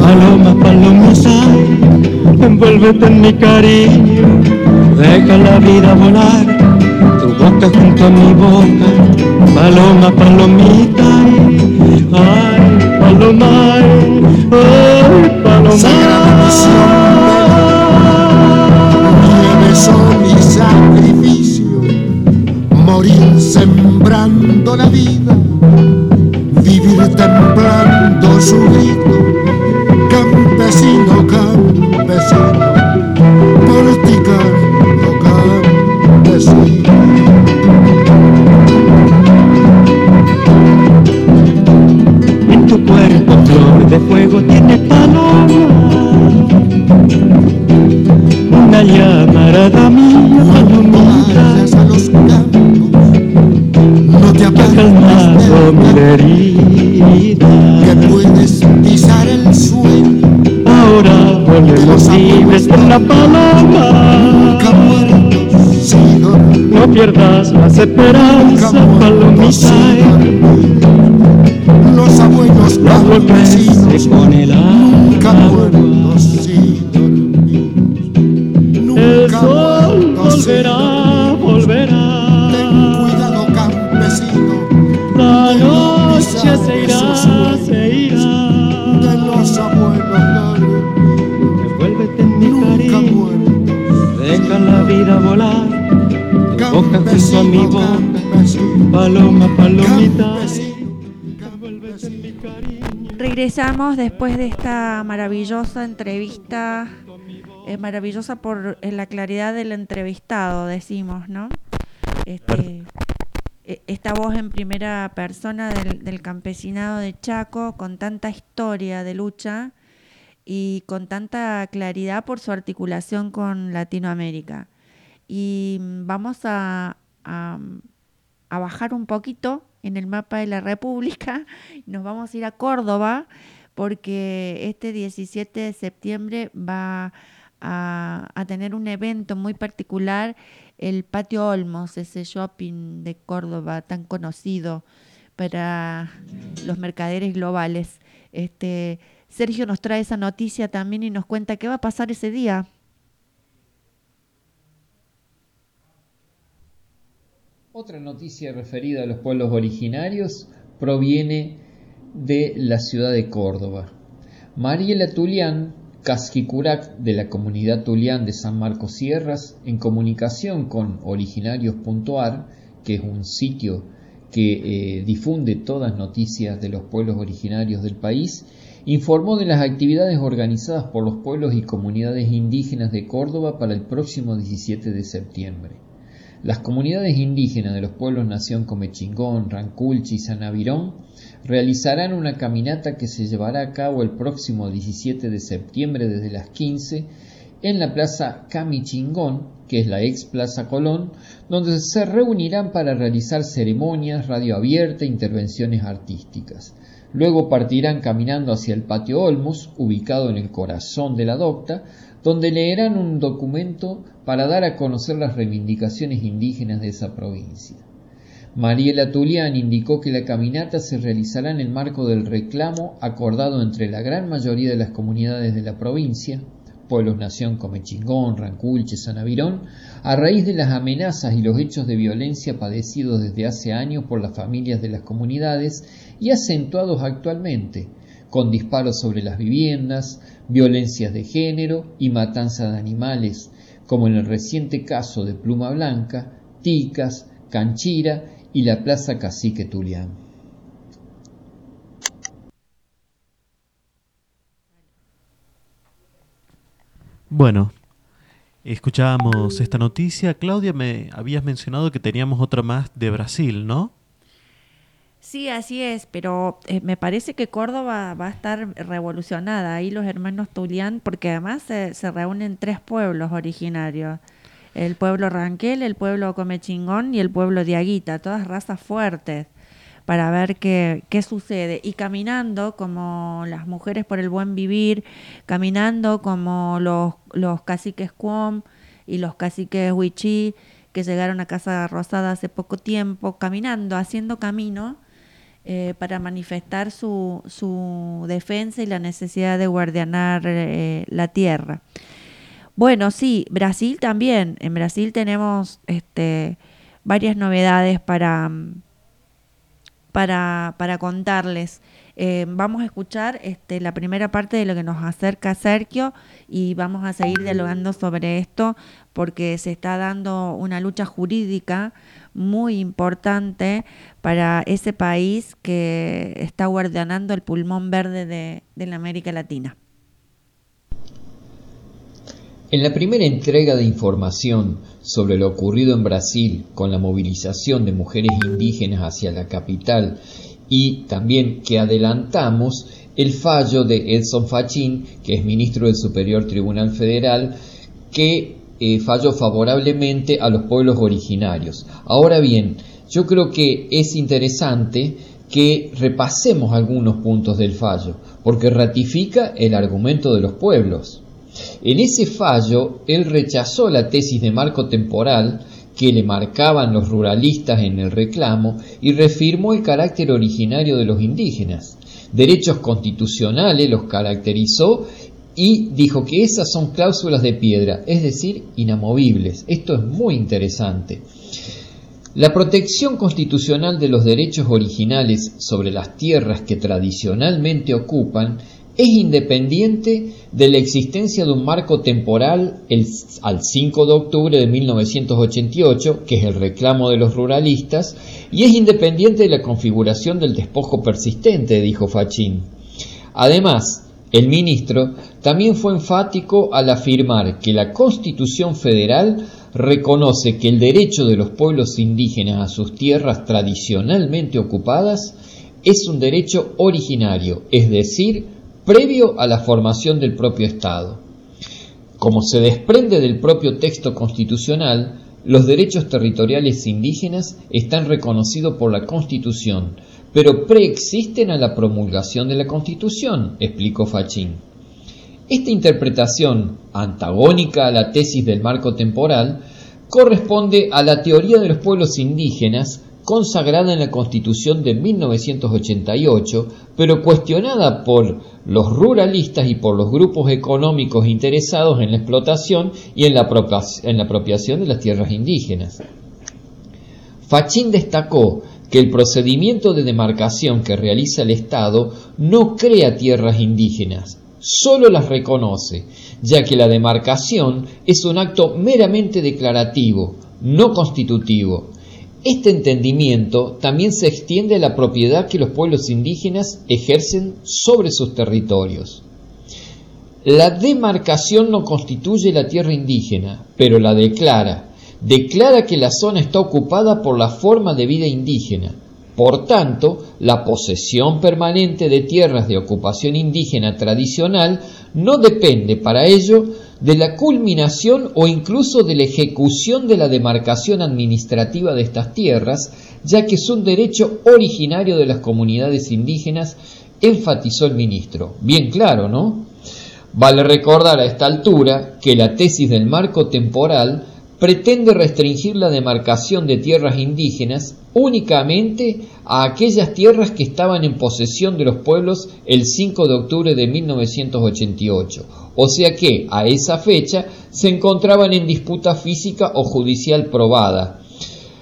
paloma, palomita, envuélvete en mi cariño. Deja la vida volar, tu boca junto a mi boca, paloma, palomita, ay, paloma, ay, nieve, sol y sacrificio, morir sembrando la vida, vivir templando su grito, campesino, campesino, llamarada mía palomita a los campos, no te apartes calmado mi herida que puedes pisar el sueño, Ahora volvemos libres con la paloma. Nunca muertos, si dormidos, No pierdas las esperanzas palomita. los abuelos campesinos, volverse con el nunca agua junto a mi boca, paloma, palomita. Regresamos después de esta maravillosa entrevista, eh, maravillosa por eh, la claridad del entrevistado, decimos, ¿no? Este, eh, esta voz en primera persona del, del campesinado de Chaco, con tanta historia de lucha y con tanta claridad por su articulación con Latinoamérica. Y mm, vamos a, a, a bajar un poquito en el mapa de la República, nos vamos a ir a Córdoba porque este 17 de septiembre va a, a, tener un evento muy particular, el Patio Olmos, ese shopping de Córdoba tan conocido para los mercaderes globales. Este, Sergio nos trae esa noticia también y nos cuenta qué va a pasar ese día. Otra noticia referida a los pueblos originarios proviene de la ciudad de Córdoba. Mariela Tulián, Casquicurac de la comunidad Tulián de San Marcos Sierras, en comunicación con originarios.ar, que es un sitio que eh, difunde todas noticias de los pueblos originarios del país, informó de las actividades organizadas por los pueblos y comunidades indígenas de Córdoba para el próximo 17 de septiembre. Las comunidades indígenas de los pueblos Nación Comechingón, Ranculchi y Sanavirón realizarán una caminata que se llevará a cabo el próximo 17 de septiembre desde las 15 en la plaza Camichingón, que es la ex Plaza Colón, donde se reunirán para realizar ceremonias, radio abierta e intervenciones artísticas. Luego partirán caminando hacia el patio Olmos, ubicado en el corazón de la docta, donde leerán un documento para dar a conocer las reivindicaciones indígenas de esa provincia. Mariela Tulián indicó que la caminata se realizará en el marco del reclamo acordado entre la gran mayoría de las comunidades de la provincia, pueblos nación Comechingón, Ranculche, Sanavirón, a raíz de las amenazas y los hechos de violencia padecidos desde hace años por las familias de las comunidades y acentuados actualmente, con disparos sobre las viviendas, violencias de género y matanza de animales, como en el reciente caso de Pluma Blanca, Ticas, Canchira y la Plaza Cacique Tulián. Bueno, escuchábamos esta noticia. Claudia, me habías mencionado que teníamos otra más de Brasil, ¿no? Sí, así es, pero eh, me parece que Córdoba va a estar revolucionada. Ahí los hermanos Tulián, porque además se, reúnen tres pueblos originarios. El pueblo Ranquel, el pueblo Comechingón y el pueblo Diaguita, todas razas fuertes, para ver qué, qué sucede. Y caminando como las mujeres por el buen vivir, caminando como los, los caciques Cuom y los caciques Huichí, que llegaron a Casa Rosada hace poco tiempo, caminando, haciendo camino eh, para manifestar su, su, defensa y la necesidad de guardianar eh, la tierra. Bueno, sí, Brasil también. En Brasil tenemos este, varias novedades para, para, para contarles. Eh, vamos a escuchar este, la primera parte de lo que nos acerca Sergio y vamos a seguir dialogando sobre esto porque se está dando una lucha jurídica muy importante para ese país que está guardianando el pulmón verde de, de la América Latina. En la primera entrega de información sobre lo ocurrido en Brasil con la movilización de mujeres indígenas hacia la capital y también que adelantamos el fallo de Edson Fachin, que es ministro del Superior Tribunal Federal, que eh, falló favorablemente a los pueblos originarios. Ahora bien, yo creo que es interesante que repasemos algunos puntos del fallo, porque ratifica el argumento de los pueblos. En ese fallo, él rechazó la tesis de marco temporal que le marcaban los ruralistas en el reclamo y reafirmó el carácter originario de los indígenas. Derechos constitucionales los caracterizó y dijo que esas son cláusulas de piedra, es decir, inamovibles. Esto es muy interesante. La protección constitucional de los derechos originales sobre las tierras que tradicionalmente ocupan es independiente de la existencia de un marco temporal al 5 de octubre de 1988, que es el reclamo de los ruralistas, y es independiente de la configuración del despojo persistente, dijo Fachín. Además, el ministro también fue enfático al afirmar que la Constitución Federal reconoce que el derecho de los pueblos indígenas a sus tierras tradicionalmente ocupadas es un derecho originario, es decir, previo a la formación del propio Estado. Como se desprende del propio texto constitucional, los derechos territoriales indígenas están reconocidos por la Constitución, pero preexisten a la promulgación de la Constitución, explicó Fachín. Esta interpretación, antagónica a la tesis del marco temporal, corresponde a la teoría de los pueblos indígenas consagrada en la Constitución de 1988, pero cuestionada por los ruralistas y por los grupos económicos interesados en la explotación y en la, apropiación de las tierras indígenas. Fachín destacó que el procedimiento de demarcación que realiza el Estado no crea tierras indígenas, solo las reconoce, ya que la demarcación es un acto meramente declarativo, no constitutivo, este entendimiento también se extiende a la propiedad que los pueblos indígenas ejercen sobre sus territorios. La demarcación no constituye la tierra indígena, pero la declara. Declara que la zona está ocupada por la forma de vida indígena. Por tanto, la posesión permanente de tierras de ocupación indígena tradicional no depende para ello de la culminación o incluso de la ejecución de la demarcación administrativa de estas tierras, ya que es un derecho originario de las comunidades indígenas, enfatizó el ministro. Bien claro, ¿no? Vale recordar a esta altura que la tesis del marco temporal pretende restringir la demarcación de tierras indígenas únicamente a aquellas tierras que estaban en posesión de los pueblos el 5 de octubre de 1988, o sea que a esa fecha se encontraban en disputa física o judicial probada,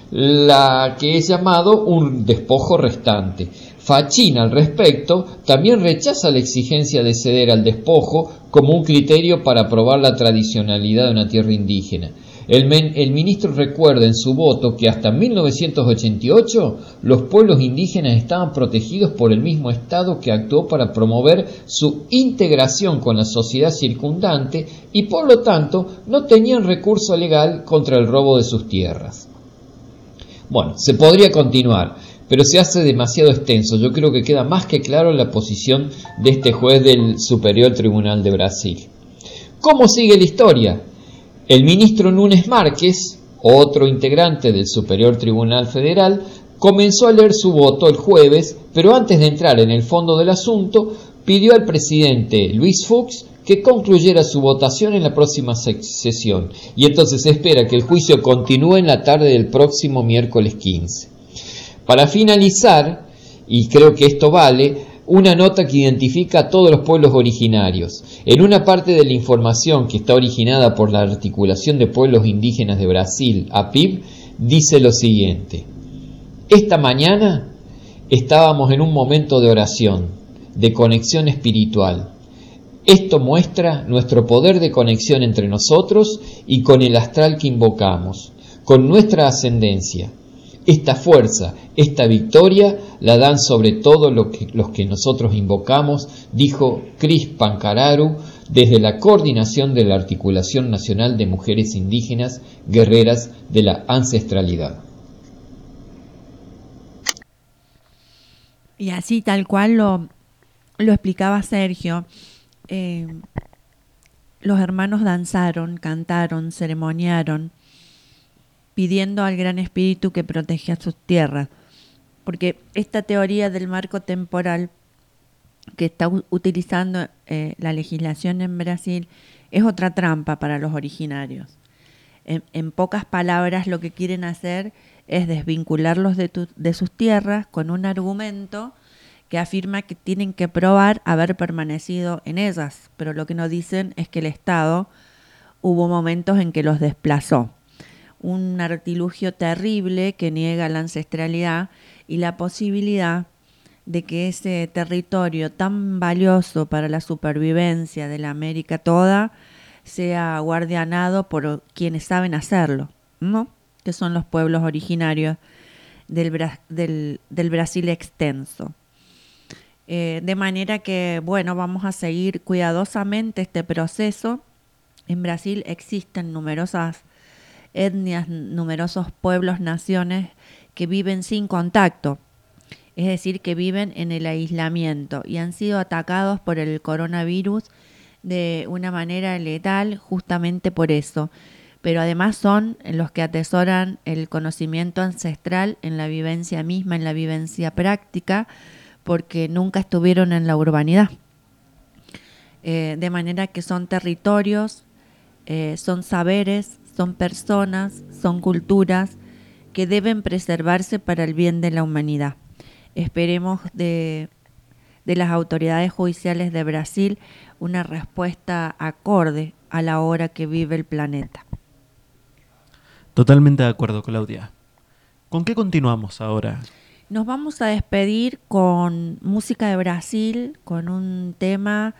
la que es llamado un despojo restante. Fachín al respecto también rechaza la exigencia de ceder al despojo como un criterio para probar la tradicionalidad de una tierra indígena. El, ministro recuerda en su voto que hasta 1988 los pueblos indígenas estaban protegidos por el mismo Estado que actuó para promover su integración con la sociedad circundante y por lo tanto no tenían recurso legal contra el robo de sus tierras. Bueno, se podría continuar, pero se hace demasiado extenso. Yo creo que queda más que claro la posición de este juez del Superior Tribunal de Brasil. ¿Cómo sigue la historia? El ministro Núñez Márquez, otro integrante del Superior Tribunal Federal, comenzó a leer su voto el jueves, pero antes de entrar en el fondo del asunto, pidió al presidente Luis Fuchs que concluyera su votación en la próxima sesión y entonces espera que el juicio continúe en la tarde del próximo miércoles 15. Para finalizar, y creo que esto vale, una nota que identifica a todos los pueblos originarios. En una parte de la información que está originada por la Articulación de Pueblos Indígenas de Brasil, APIB, dice lo siguiente. Esta mañana estábamos en un momento de oración, de conexión espiritual. Esto muestra nuestro poder de conexión entre nosotros y con el astral que invocamos, con nuestra ascendencia. Esta fuerza, esta victoria la dan sobre todo lo que, los que nosotros invocamos, dijo Cris Pancararu desde la coordinación de la Articulación Nacional de Mujeres Indígenas Guerreras de la Ancestralidad. Y así tal cual lo, lo explicaba Sergio, eh, los hermanos danzaron, cantaron, ceremoniaron, pidiendo al Gran Espíritu que proteja sus tierras. Porque esta teoría del marco temporal que está utilizando eh, la legislación en Brasil es otra trampa para los originarios. En, pocas palabras, lo que quieren hacer es desvincularlos de, de sus tierras con un argumento que afirma que tienen que probar haber permanecido en ellas, pero lo que no dicen es que el Estado hubo momentos en que los desplazó un artilugio terrible que niega la ancestralidad y la posibilidad de que ese territorio tan valioso para la supervivencia de la América toda sea guardianado por quienes saben hacerlo, ¿no? que son los pueblos originarios del, Brasil extenso. Eh, de manera que, bueno, vamos a seguir cuidadosamente este proceso. En Brasil existen numerosas etnias, numerosos pueblos, naciones que viven sin contacto, es decir, que viven en el aislamiento y han sido atacados por el coronavirus de una manera letal justamente por eso. Pero además son los que atesoran el conocimiento ancestral en la vivencia misma, en la vivencia práctica, porque nunca estuvieron en la urbanidad. Eh, de manera que son territorios, eh, son saberes, son personas, son culturas que deben preservarse para el bien de la humanidad. Esperemos de, de las autoridades judiciales de Brasil una respuesta acorde a la hora que vive el planeta. Totalmente de acuerdo, Claudia. ¿Con qué continuamos ahora? Nos vamos a despedir con música de Brasil, con un tema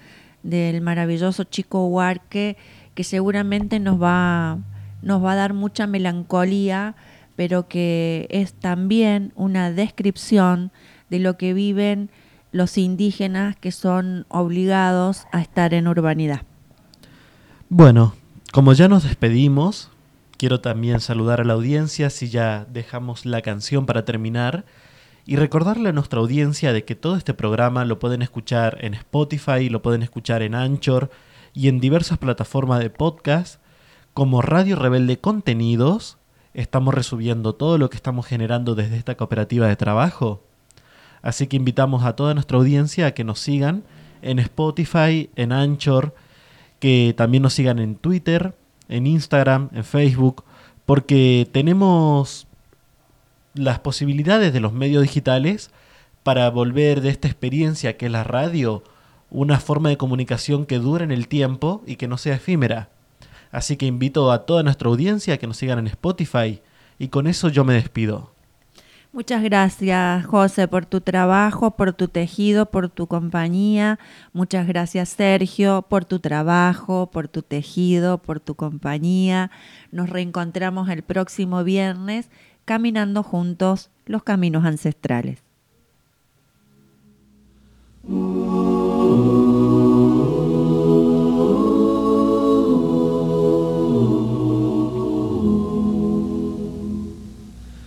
del maravilloso Chico Huarque que seguramente nos va, nos va a dar mucha melancolía, pero que es también una descripción de lo que viven los indígenas que son obligados a estar en urbanidad. Bueno, como ya nos despedimos, quiero también saludar a la audiencia si ya dejamos la canción para terminar y recordarle a nuestra audiencia de que todo este programa lo pueden escuchar en Spotify, lo pueden escuchar en Anchor y en diversas plataformas de podcast como Radio Rebelde Contenidos. Estamos resubiendo todo lo que estamos generando desde esta cooperativa de trabajo Así que invitamos a toda nuestra audiencia a que nos sigan en Spotify, en Anchor, que también nos sigan en Twitter, en Instagram, en Facebook, porque tenemos las posibilidades de los medios digitales para volver de esta experiencia que es la radio una forma de comunicación que dure en el tiempo y que no sea efímera. Así que invito a toda nuestra audiencia a que nos sigan en Spotify y con eso yo me despido. Muchas gracias, José, por tu trabajo, por tu tejido, por tu compañía. Muchas gracias, Sergio, por tu trabajo, por tu tejido, por tu compañía. Nos reencontramos el próximo viernes caminando juntos los caminos ancestrales.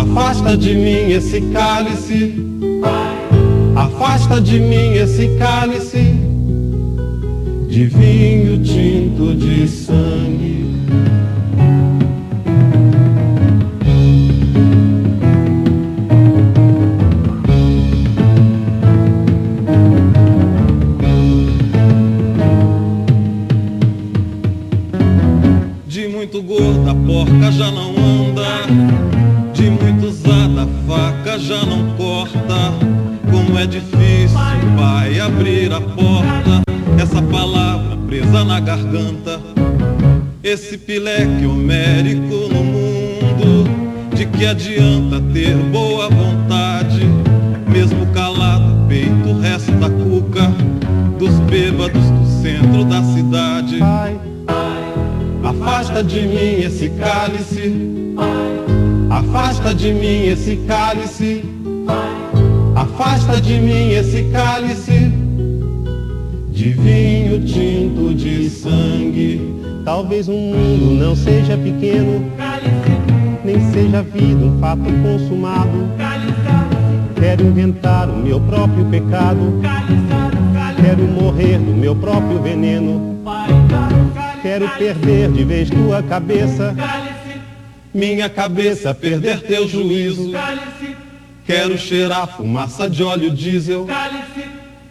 Afasta de mim esse cálice. Afasta de mim esse cálice de vinho tinto de sangue. De muito gorda porca já não na garganta. Esse pileque homérico no mundo, de que adianta ter boa vontade? Mesmo calado, o peito resta cuca dos bêbados do centro da cidade. Afasta de mim esse cálice. Afasta de mim esse cálice. Afasta de mim esse cálice de vinho tinto de sangue. Talvez o mundo não seja pequeno, nem seja a vida um fato consumado. Quero inventar o meu próprio pecado. Quero morrer do meu próprio veneno. Quero perder de vez tua cabeça. Minha cabeça perder teu juízo. Quero cheirar fumaça de óleo diesel.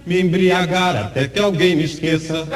Me embriagar até que alguém me esqueça.